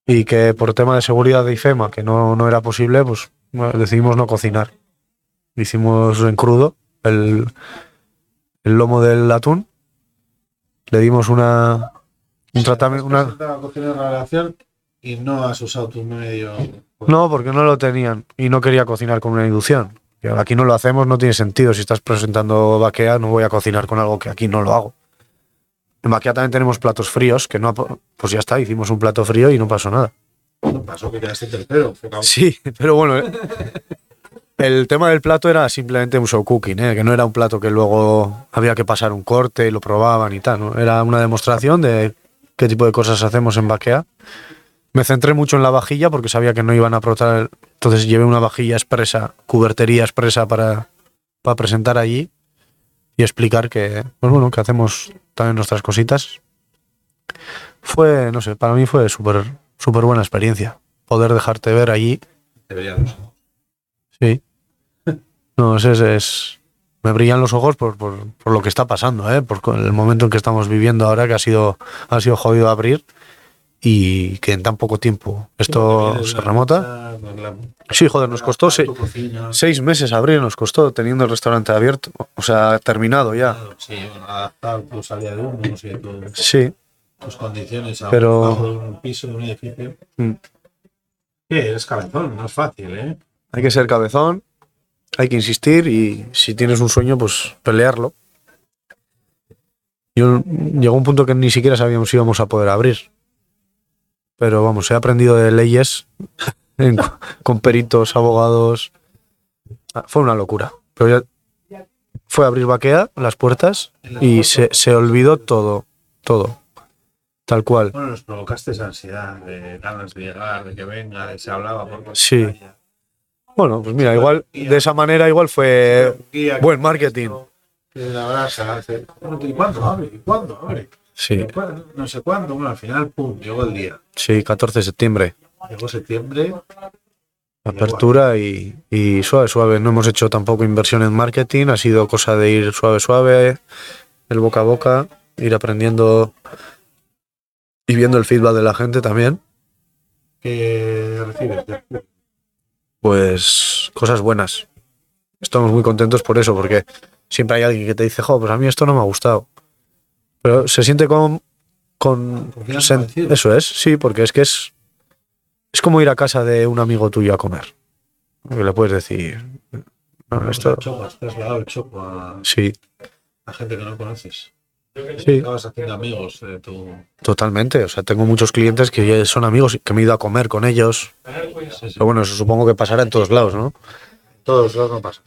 Y que por tema de seguridad de IFEMA, que no, no era posible, pues decidimos no cocinar. Hicimos en crudo el, el lomo del atún. Le dimos una, un tratamiento, una, y no has usado tu medio. No, porque no lo tenían y no quería cocinar con una inducción. Y ahora aquí no lo hacemos, no tiene sentido. Si estás presentando vaquea, no voy a cocinar con algo que aquí no lo hago. En vaquea también tenemos platos fríos, que no, pues ya está, hicimos un plato frío y no pasó nada. No pasó que quedaste tercero. Sí, [laughs] pero bueno, eh, el tema del plato era simplemente un show cooking, eh, que no era un plato que luego había que pasar un corte y lo probaban y tal, ¿no? Era una demostración de qué tipo de cosas hacemos en Baquea. Me centré mucho en la vajilla porque sabía que no iban a aportar. Entonces llevé una vajilla expresa, cubertería expresa para, para presentar allí y explicar que, pues bueno, que hacemos también nuestras cositas. Fue, no sé, para mí fue súper súper buena experiencia. Poder dejarte ver allí. Deberíamos. Sí. No, es, es, es- me brillan los ojos por, por, por lo que está pasando, ¿eh? por el momento en que estamos viviendo ahora, que ha sido, ha sido jodido abrir y que en tan poco tiempo esto se remota. Sí, joder, nos costó se- seis meses abrir, nos costó teniendo el restaurante abierto, o sea, terminado ya. Sí, adaptar tu salida de humo, sí, tu- Sí, tus condiciones a Pero- un piso de un edificio. Mm. Sí, eres cabezón, no es fácil, ¿eh? hay que ser cabezón, hay que insistir y si tienes un sueño, pues pelearlo. Yo, llegó un punto que ni siquiera sabíamos si íbamos a poder abrir. Pero vamos, he aprendido de leyes [laughs] con peritos, abogados. Ah, Fue una locura. Pero ya fue abrir vaquea, las puertas, y se, se olvidó todo, todo. Tal cual. Bueno, nos provocaste esa ansiedad de ganas de llegar, de que venga, de se hablaba por Sí. calle. Bueno, pues mira, igual, de esa manera igual fue buen marketing. que la brasa, hace, ¿y cuándo abre? ¿Y cuándo abre? Sí. No sé cuándo. Bueno, al final, pum, llegó el día. sí, 14 de septiembre. Llegó septiembre. Apertura y, y suave, suave. No hemos hecho tampoco inversión en marketing, ha sido cosa de ir suave, suave, el boca a boca, ir aprendiendo y viendo el feedback de la gente también. que recibes. Pues cosas buenas. Estamos muy contentos por eso, porque siempre hay alguien que te dice, jo, pues a mí esto no me ha gustado. Pero se siente con. con sen- eso es, sí, porque es que es. Es como ir a casa de un amigo tuyo a comer. Que le puedes decir. "No, esto. Choco, has trasladado el choco a, Sí, a gente que no conoces. sí, Acabas haciendo amigos de tu. totalmente. O sea, tengo muchos clientes que son amigos y que me he ido a comer con ellos. Pero bueno, eso supongo que pasará en todos lados, ¿no? Todos los no pasa.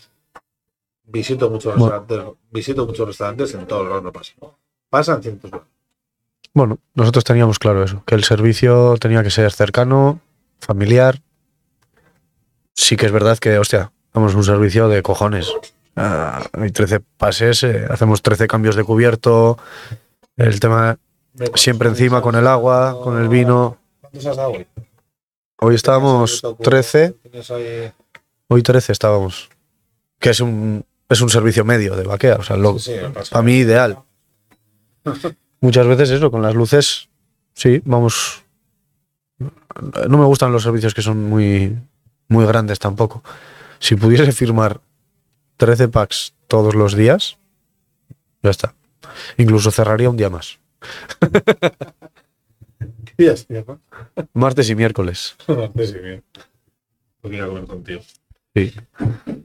Visito muchos Bueno. restaurantes, visito muchos restaurantes, en todos los no pasa. Pasan cientos de Bueno, nosotros teníamos claro eso, que el servicio tenía que ser cercano, familiar. Sí que es verdad que, hostia, damos un servicio de cojones. Ah, hay 13 pases, eh, hacemos 13 cambios de cubierto, el tema siempre encima con el agua, con el vino. ¿Cuántos has dado hoy? Hoy estábamos 13, Tienes ahí- hoy 13 estábamos, que es un, es un servicio medio de vaquea, o sea, lo, Sí, pasa. para mí ideal. Muchas veces eso, con las luces, sí, vamos. No me gustan los servicios que son muy, muy grandes tampoco. Si pudiese [laughs] firmar 13 packs todos los días, ya está. Incluso cerraría un día más. [laughs] ¿Qué días? Martes y miércoles. [laughs] Sí, bien. Porque ir a comer contigo. Sí.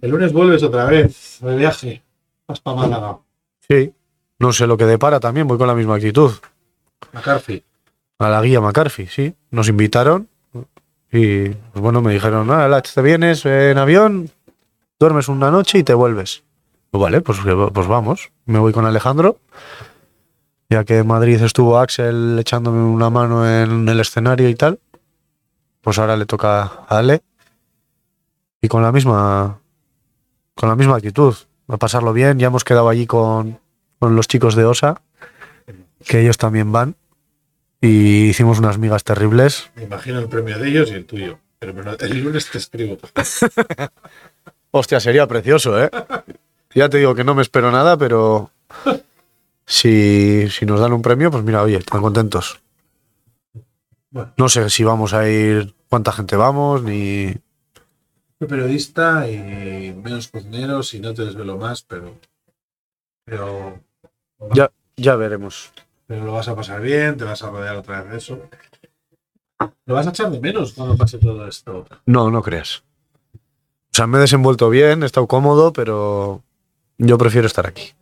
El lunes vuelves otra vez de viaje. Vas para Málaga. Sí. No sé lo que depara también, voy con la misma actitud. McCarthy. A la guía McCarthy, sí. Nos invitaron y, pues bueno, me dijeron, ah, Lach, te vienes en avión, duermes una noche y te vuelves. Pues vale, pues, pues vamos. Me voy con Alejandro. Ya que en Madrid estuvo Axel echándome una mano en el escenario y tal, pues ahora le toca a Ale. Y con la misma con la misma actitud, a pasarlo bien. Ya hemos quedado allí con, con los chicos de OSA, que ellos también van. Y hicimos unas migas terribles. Me imagino el premio de ellos y el tuyo. Pero, el lunes te escribo. [laughs] Hostia, sería precioso, ¿eh? Ya te digo que no me espero nada, pero si, si nos dan un premio, pues mira, oye, están contentos. Bueno. No sé si vamos a ir, cuánta gente vamos, ni... Soy periodista y menos cocineros y no te desvelo más, pero. Pero. Ya, ya veremos. Pero lo vas a pasar bien, te vas a rodear otra vez de eso. Lo vas a echar de menos cuando pase todo esto. No, no creas. O sea, me he desenvuelto bien, he estado cómodo, pero yo prefiero estar aquí.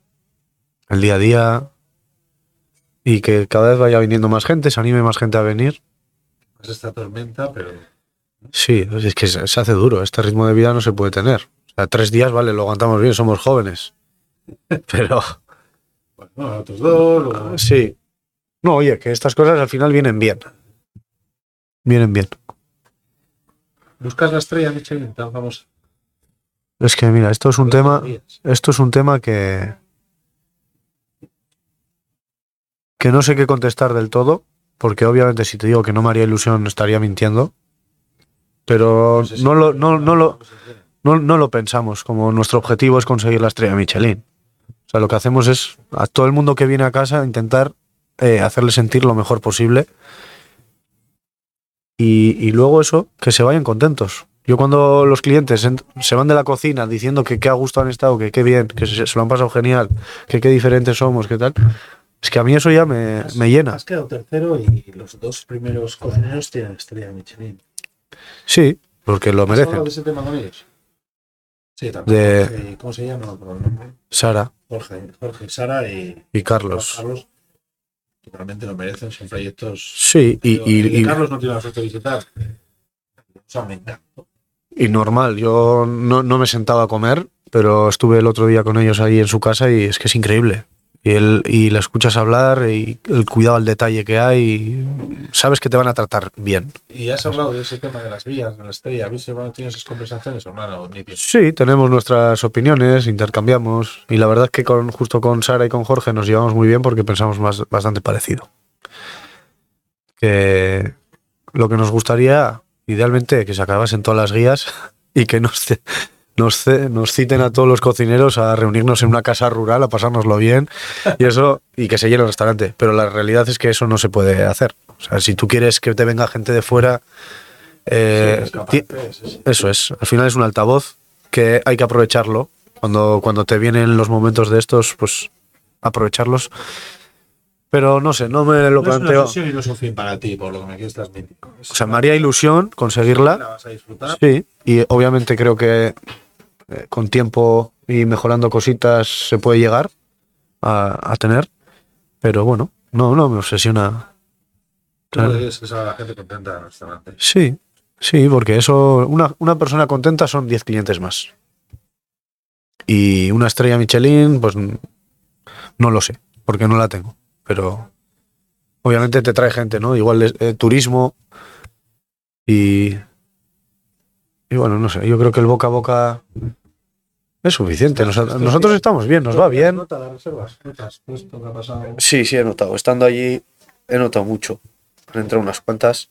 El día a día y que cada vez vaya viniendo más gente, se anime más gente a venir. Es esta tormenta, pero. Sí, es que se, se hace duro. Este ritmo de vida no se puede tener. O sea, tres días, vale, lo aguantamos bien, somos jóvenes. [laughs] Pero Bueno, otros dos. luego- sí. No, oye, que estas cosas al final vienen bien. Vienen bien. ¿Buscas la estrella Michelin tan famosa? Es que mira, esto es un tema, esto es un tema que que no sé qué contestar del todo, porque obviamente si te digo que no me haría ilusión estaría mintiendo, pero no lo, no, no lo, no, no lo pensamos, como nuestro objetivo es conseguir la estrella Michelin. O sea, lo que hacemos es a todo el mundo que viene a casa intentar eh, hacerle sentir lo mejor posible y, y luego eso, que se vayan contentos. Yo cuando los clientes en- se van de la cocina diciendo que qué a gusto han estado, que qué bien, que se, se lo han pasado genial, que qué diferentes somos, qué tal, es que a mí eso ya me, me llena. Has quedado tercero y los dos primeros cocineros tienen estrella Michelin. Sí, porque lo ¿Has hablado merecen. de ese tema con ellos? Sí, también. De- ¿Cómo se llama? Sara Jorge, Jorge, Sara y y Carlos. Carlos. Totalmente lo merecen, son proyectos. Sí, y- Carlos no tiene la suerte de visitar. O sea, me encantó. y normal. Yo no, no me sentaba a comer, pero estuve el otro día con ellos ahí en su casa y es que es increíble. Y, él, y la escuchas hablar y el cuidado al detalle que hay, y sabes que te van a tratar bien. Y has hablado de ese tema de las vías, de la estrella. ¿Habéis bueno, tenido esas conversaciones o no? No, ni bien. Sí, tenemos nuestras opiniones, intercambiamos y la verdad es que con, justo con Sara y con Jorge nos llevamos muy bien porque pensamos más, bastante parecido. Que lo que nos gustaría, idealmente, que se acabasen todas las guías [laughs] y que nos, ce- nos, nos citen a todos los cocineros a reunirnos en una casa rural, a pasárnoslo bien y eso, y que se llene el restaurante. Pero la realidad es que eso no se puede hacer. O sea, si tú quieres que te venga gente de fuera, eh, Sí, eso es, al final es un altavoz que hay que aprovecharlo. Cuando, cuando te vienen los momentos de estos, pues aprovecharlos. Pero no sé, no me lo No es una planteo. y no es un fin para ti, por lo que me quieres transmitir. O sea, me haría ilusión la conseguirla. vas a disfrutar. Sí, y obviamente creo que eh, con tiempo y mejorando cositas se puede llegar a, a tener. Pero bueno, no, no me obsesiona. Tú que la gente contenta del restaurante. Sí, sí, porque eso, una, una persona contenta son 10 clientes más. Y una estrella Michelin, pues no lo sé, porque no la tengo. Pero obviamente te trae gente, ¿no? Igual eh, turismo y. Y bueno, no sé, yo creo que el boca a boca es suficiente. Nos- nosotros estamos bien, nos va bien. ¿Nota las reservas? ¿Notas esto que ha pasado? Sí, sí, he notado. Estando allí, he notado mucho. Han entrado unas cuantas.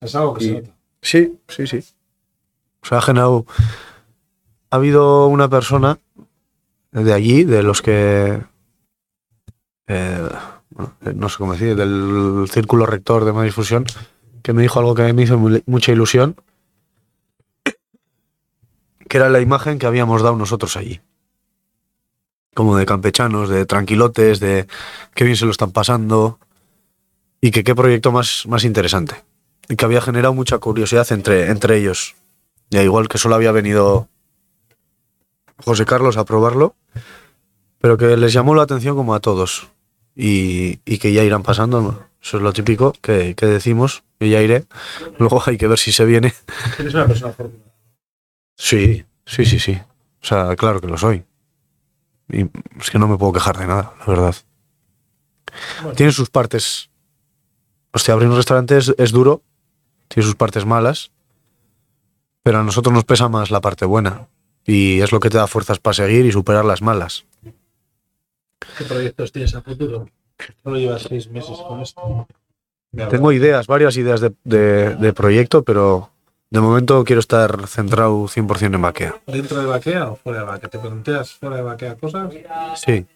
Es algo que Y- se nota. Sí, sí, sí. O sea, ha generado. Ha habido una persona de allí, de los que. eh, bueno, no sé cómo decir, del círculo rector de Madrid Fusión, que me dijo algo que me hizo mu- mucha ilusión, que era la imagen que habíamos dado nosotros allí. Como de campechanos, de tranquilotes, de qué bien se lo están pasando y que qué proyecto más, más interesante y que había generado mucha curiosidad entre, entre ellos. Ya igual que solo había venido José Carlos a probarlo, pero que les llamó la atención como a todos y, y que ya irán pasando. Eso es lo típico que, que decimos, que ya iré. Luego hay que ver si se viene. Eres una persona afortunada. Sí, sí, sí, sí. O sea, claro que lo soy. Y es que no me puedo quejar de nada, la verdad. Bueno. Tiene sus partes. Hostia, abrir un restaurante es, es duro. Tiene sus partes malas. Pero a nosotros nos pesa más la parte buena. Y es lo que te da fuerzas para seguir y superar las malas. ¿Qué proyectos tienes a futuro? Solo llevas seis meses con esto. Tengo ideas, varias ideas de, de- de proyecto, pero de momento quiero estar centrado 100% en Baquea. ¿Dentro de Baquea o fuera de Baquea? ¿Te planteas fuera de Baquea cosas? Sí.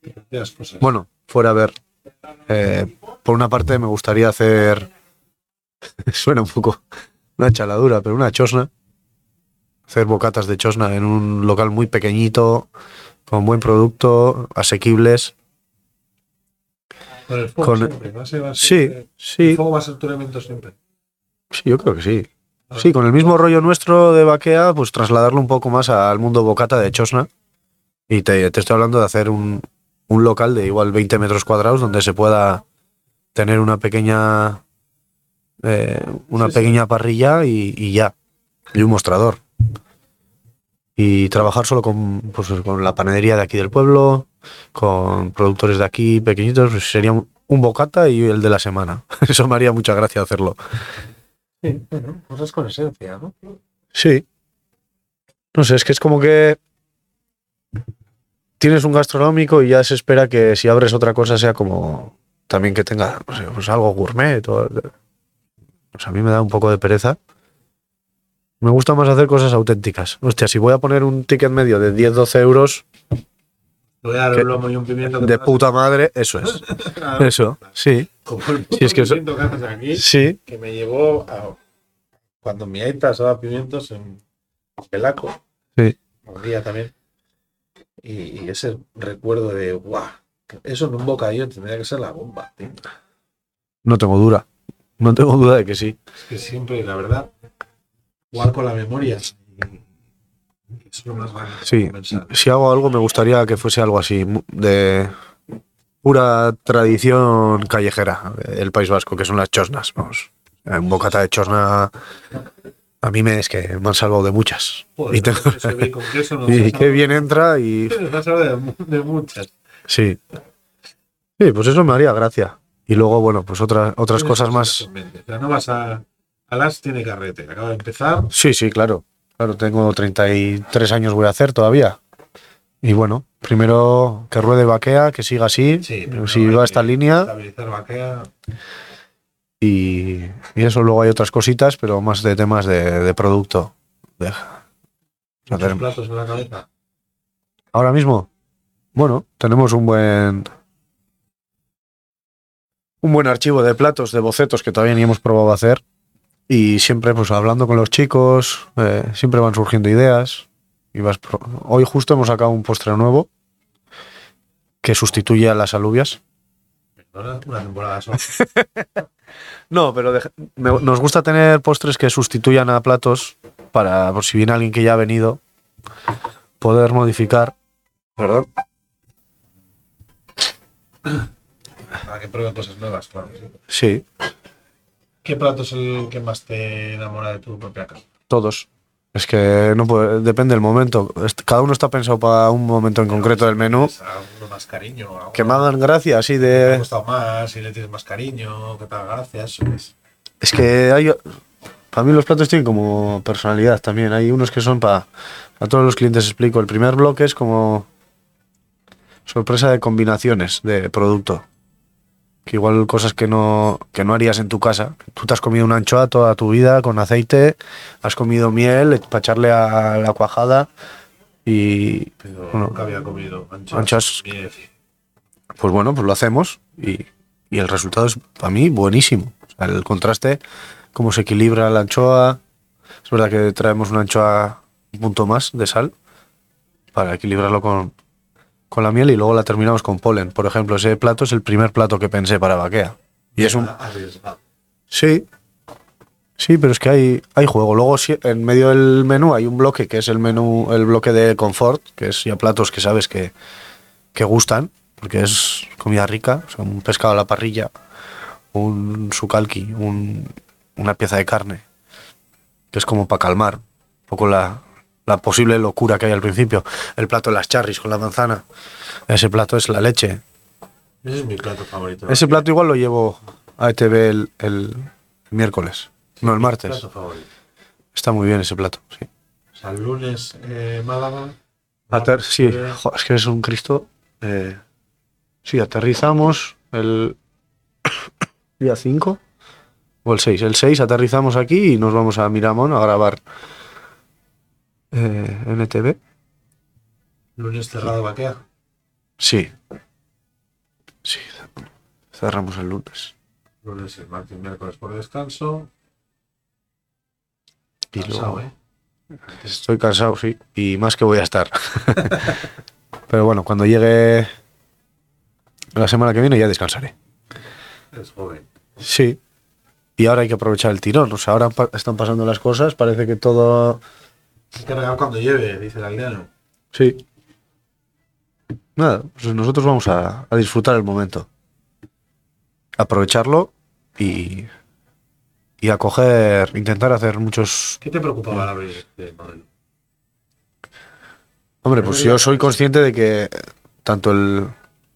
¿Te planteas cosas? Bueno, fuera a ver. eh, por una parte me gustaría hacer. [laughs] Suena un poco una chaladura, pero una chosna. Hacer bocatas de chosna en un local muy pequeñito, con buen producto, asequibles. con el fuego con- siempre. Va a ser, va a ser- Sí, El sí, fuego va a ser tu elemento siempre. sí, yo creo que sí. Sí, con el mismo rollo nuestro de Baquea, pues trasladarlo un poco más al mundo bocata de Chosna. Y te, te estoy hablando de hacer un, un local de igual 20 metros cuadrados donde se pueda tener una pequeña eh, una Sí, sí. pequeña parrilla y, y ya. Y un mostrador. Y trabajar solo con, pues, con la panadería de aquí del pueblo, con productores de aquí pequeñitos, pues sería un, un bocata y el de la semana. [laughs] Eso me haría mucha gracia hacerlo. Sí, cosas con esencia, ¿no? Sí. No sé, es que es como que tienes un gastronómico y ya se espera que si abres otra cosa sea como también que tenga, no sé, pues algo gourmet. o- pues a mí me da un poco de pereza. Me gusta más hacer cosas auténticas. Hostia, si voy a poner un ticket medio de 10-12 euros voy a dar ¿Qué? un lomo y un pimiento. que de puta madre, eso es. [laughs] Claro, Eso, sí. Como el Sí, es que eso- que aquí, Sí, que me llevó a cuando mi aita asaba pimientos en Pelaco. Sí. Un día también. Y, y ese recuerdo de, guau, eso en un bocadillo tendría que ser la bomba, tío. no tengo duda. No tengo duda de que sí. Es que siempre, la verdad, jugar con la memoria. Es lo más Sí, si hago algo me gustaría que fuese algo así, de pura tradición callejera del País Vasco, que son las chosnas. Vamos. Un bocata de chosna a mí me es que me han salvado de muchas. Joder, y tengo- [laughs] y qué bien entra y nos ha salvado de, mu- de muchas. sí. Sí, pues eso me haría gracia. Y luego, bueno, pues otras otras cosas más. O sea, no vas a. A las tiene carrete. Acaba de empezar. Sí, sí, claro. Claro, tengo 33 años voy a hacer todavía. Y bueno, primero que ruede vaquea, que siga así, Sí, si va esta línea. Estabilizar vaquea. Y, y eso luego hay otras cositas, pero más de temas de, de producto. De- Muchos hacer- platos en la cabeza. ahora mismo, bueno, tenemos un buen un buen archivo de platos, de bocetos que todavía ni hemos probado a hacer. Y siempre, pues hablando con los chicos, eh, siempre van surgiendo ideas. Y vas pro- Hoy justo hemos sacado un postre nuevo que sustituye a las alubias. Perdona, Una temporada sola. [laughs] No, pero me- nos gusta tener postres que sustituyan a platos para, por si viene alguien que ya ha venido, poder modificar. Perdón. Para que prueben cosas nuevas, claro. sí. Sí, ¿Qué plato es el que más te enamora de tu propia casa? todos. Es que no puede- depende del momento. Cada uno está pensado para un momento en concreto del menú. ¿Es alguno más cariño? Que me hagan gracia, así que te ha de. gustado más? Si le tienes más cariño, que te haga gracia, eso es. Es que hay. Para mí los platos tienen como personalidad también. Hay unos que son para. A todos los clientes explico. El primer bloque es como. Sorpresa de combinaciones de producto. Que igual cosas que no, que no harías en tu casa. Tú te has comido una anchoa toda tu vida con aceite, has comido miel para echarle a la cuajada y Pero Bueno. nunca había comido miel. pues bueno, pues lo hacemos y, y el resultado es para mí buenísimo. O sea, el contraste, cómo se equilibra la anchoa. Es verdad que traemos una anchoa un punto más de sal para equilibrarlo con, con la miel y luego la terminamos con polen. Por ejemplo, ese plato es el primer plato que pensé para vaquea. Y es un... Arriesgado. Sí. Sí, pero es que hay, hay juego. Luego en medio del menú hay un bloque que es el menú, el bloque de confort, que es ya platos que sabes que, que gustan, porque es comida rica, o sea, un pescado a la parrilla, un sukalki, un- una pieza de carne, que es como para calmar un poco la, la posible locura que hay al principio. El plato de las charris con la manzana, ese plato es la leche. Ese es mi plato favorito. Ese plato igual lo llevo a ETV el, el miércoles, no el martes. plato favorito. Está muy bien ese plato, sí. O sea, el lunes eh, Málaga. Ater- sí, Eh, es que es un Cristo. eh, sí, aterrizamos el [coughs] día 5 o el 6. El 6 aterrizamos aquí y nos vamos a Miramón a grabar eh, NTV. Lunes cerrado vaquea. Sí. Sí, cerramos el lunes. Lunes, martes, miércoles por descanso. Y Cansado, luego- ¿eh? Estoy cansado, sí, y más que voy a estar. [laughs] Pero bueno, cuando llegue la semana que viene ya descansaré. Es joven. Sí. Y ahora hay que aprovechar el tirón. O sea, ahora están pasando las cosas, parece que todo... Hay que regar cuando lleve, dice el aldeano. Sí. Nada, pues nosotros vamos a, a disfrutar el momento. Aprovecharlo y, y a coger, intentar hacer muchos... ¿Qué te preocupaba al abrir este modelo? Hombre, pues yo soy consciente de que tanto el,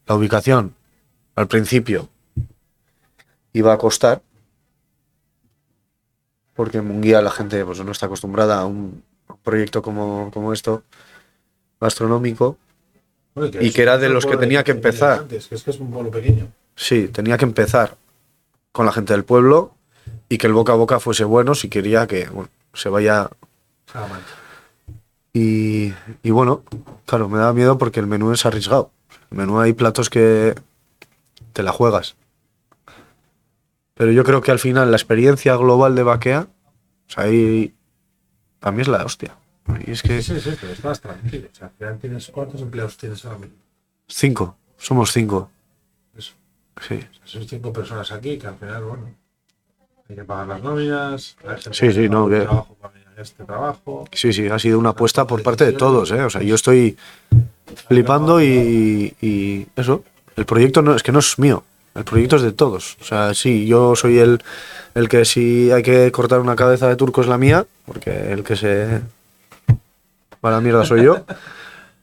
la ubicación al principio iba a costar. Porque en Munguía la gente pues, no está acostumbrada a un proyecto como, como esto, gastronómico. Y que era de los que tenía que empezar. Antes, que es que es un pueblo pequeño. Sí, tenía que empezar con la gente del pueblo y que el boca a boca fuese bueno si quería que bueno, se vaya. Y, y bueno, claro, me daba miedo porque el menú es arriesgado. El menú hay platos que te la juegas. Pero yo creo que al final la experiencia global de Baquea, o sea, ahí para mí es la hostia. Y es que Sí, sí, sí, pero estás tranquilo. O sea, tienes, ¿cuántos empleados tienes ahora mismo? cinco, somos cinco. Eso. Sí, O sea, sois cinco personas aquí que al final, bueno, hay que pagar las nóminas, Sí, sí, no, que- trabajo para este trabajo. sí, sí, ha sido una apuesta por parte de todos, ¿eh? O sea, yo estoy flipando y, y eso. El proyecto no es que no es mío, el proyecto es de todos. O sea, sí, yo soy el, el que si hay que cortar una cabeza de turco es la mía, porque el que se va a la mierda soy yo.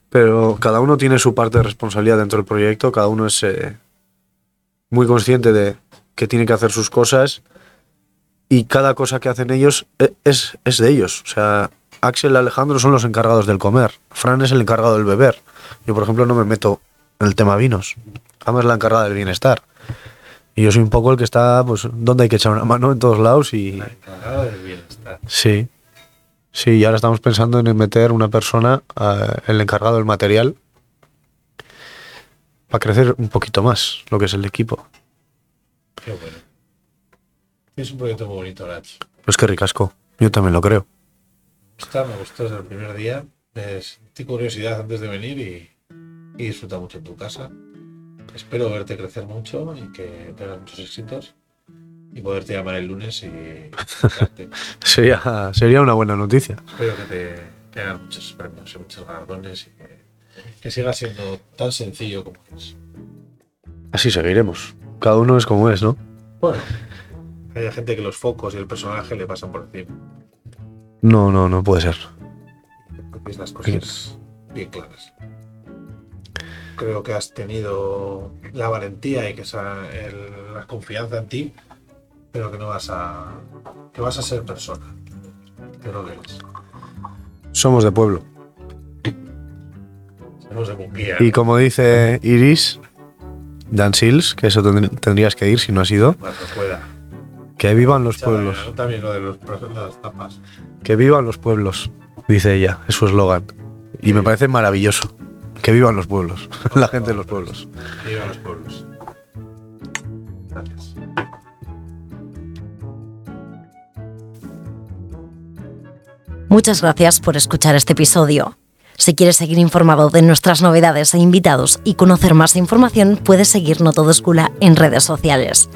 Pero cada uno tiene su parte de responsabilidad dentro del proyecto, cada uno es eh, muy consciente de que tiene que hacer sus cosas y cada cosa que hacen ellos e- es, es de ellos. O sea, Axel y Alejandro son los encargados del comer, Fran es el encargado del beber. Yo, por ejemplo, no me meto en el tema vinos. Ama es la encargada del bienestar. Y yo soy un poco el que está, pues, donde hay que echar una mano en todos lados y... Sí. Sí, y ahora estamos pensando en meter una persona, eh, el encargado del material, para crecer un poquito más lo que es el equipo. Qué bueno. Es un proyecto muy bonito, Nach. Pues que ricasco. Yo también lo creo. Está, me gustó desde el primer día. Me sentí curiosidad antes de venir y, y disfruta mucho en tu casa. Espero verte crecer mucho y que tengas muchos éxitos y poderte llamar el lunes y. [laughs] Sería, sería una buena noticia. Espero que te que hagan muchos premios y muchos galardones y que, que siga siendo tan sencillo como es. Así seguiremos. Cada uno es como es, ¿no? Bueno, hay gente que los focos y el personaje le pasan por encima. No, no, no puede ser. Tienes las cosas bien claras. Creo que has tenido la valentía y que el- la confianza en ti, pero que no vas a. que vas a ser persona. Que no eres. Somos de pueblo. Somos de Munguía. Y como dice Iris, Dan Seals, que eso tendr- tendrías que ir si no has ido, no pueda. que vivan los pueblos. También lo de los, las tapas. Que vivan los pueblos, dice ella, es su eslogan. Y me parece maravilloso. Que vivan los pueblos, [laughs] la gente de los pueblos. Viva los pueblos. Gracias. Muchas gracias por escuchar este episodio. Si quieres seguir informado de nuestras novedades e invitados y conocer más información, puedes seguir No Todo en redes sociales.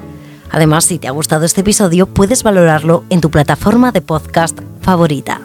Además, si te ha gustado este episodio, puedes valorarlo en tu plataforma de podcast favorita.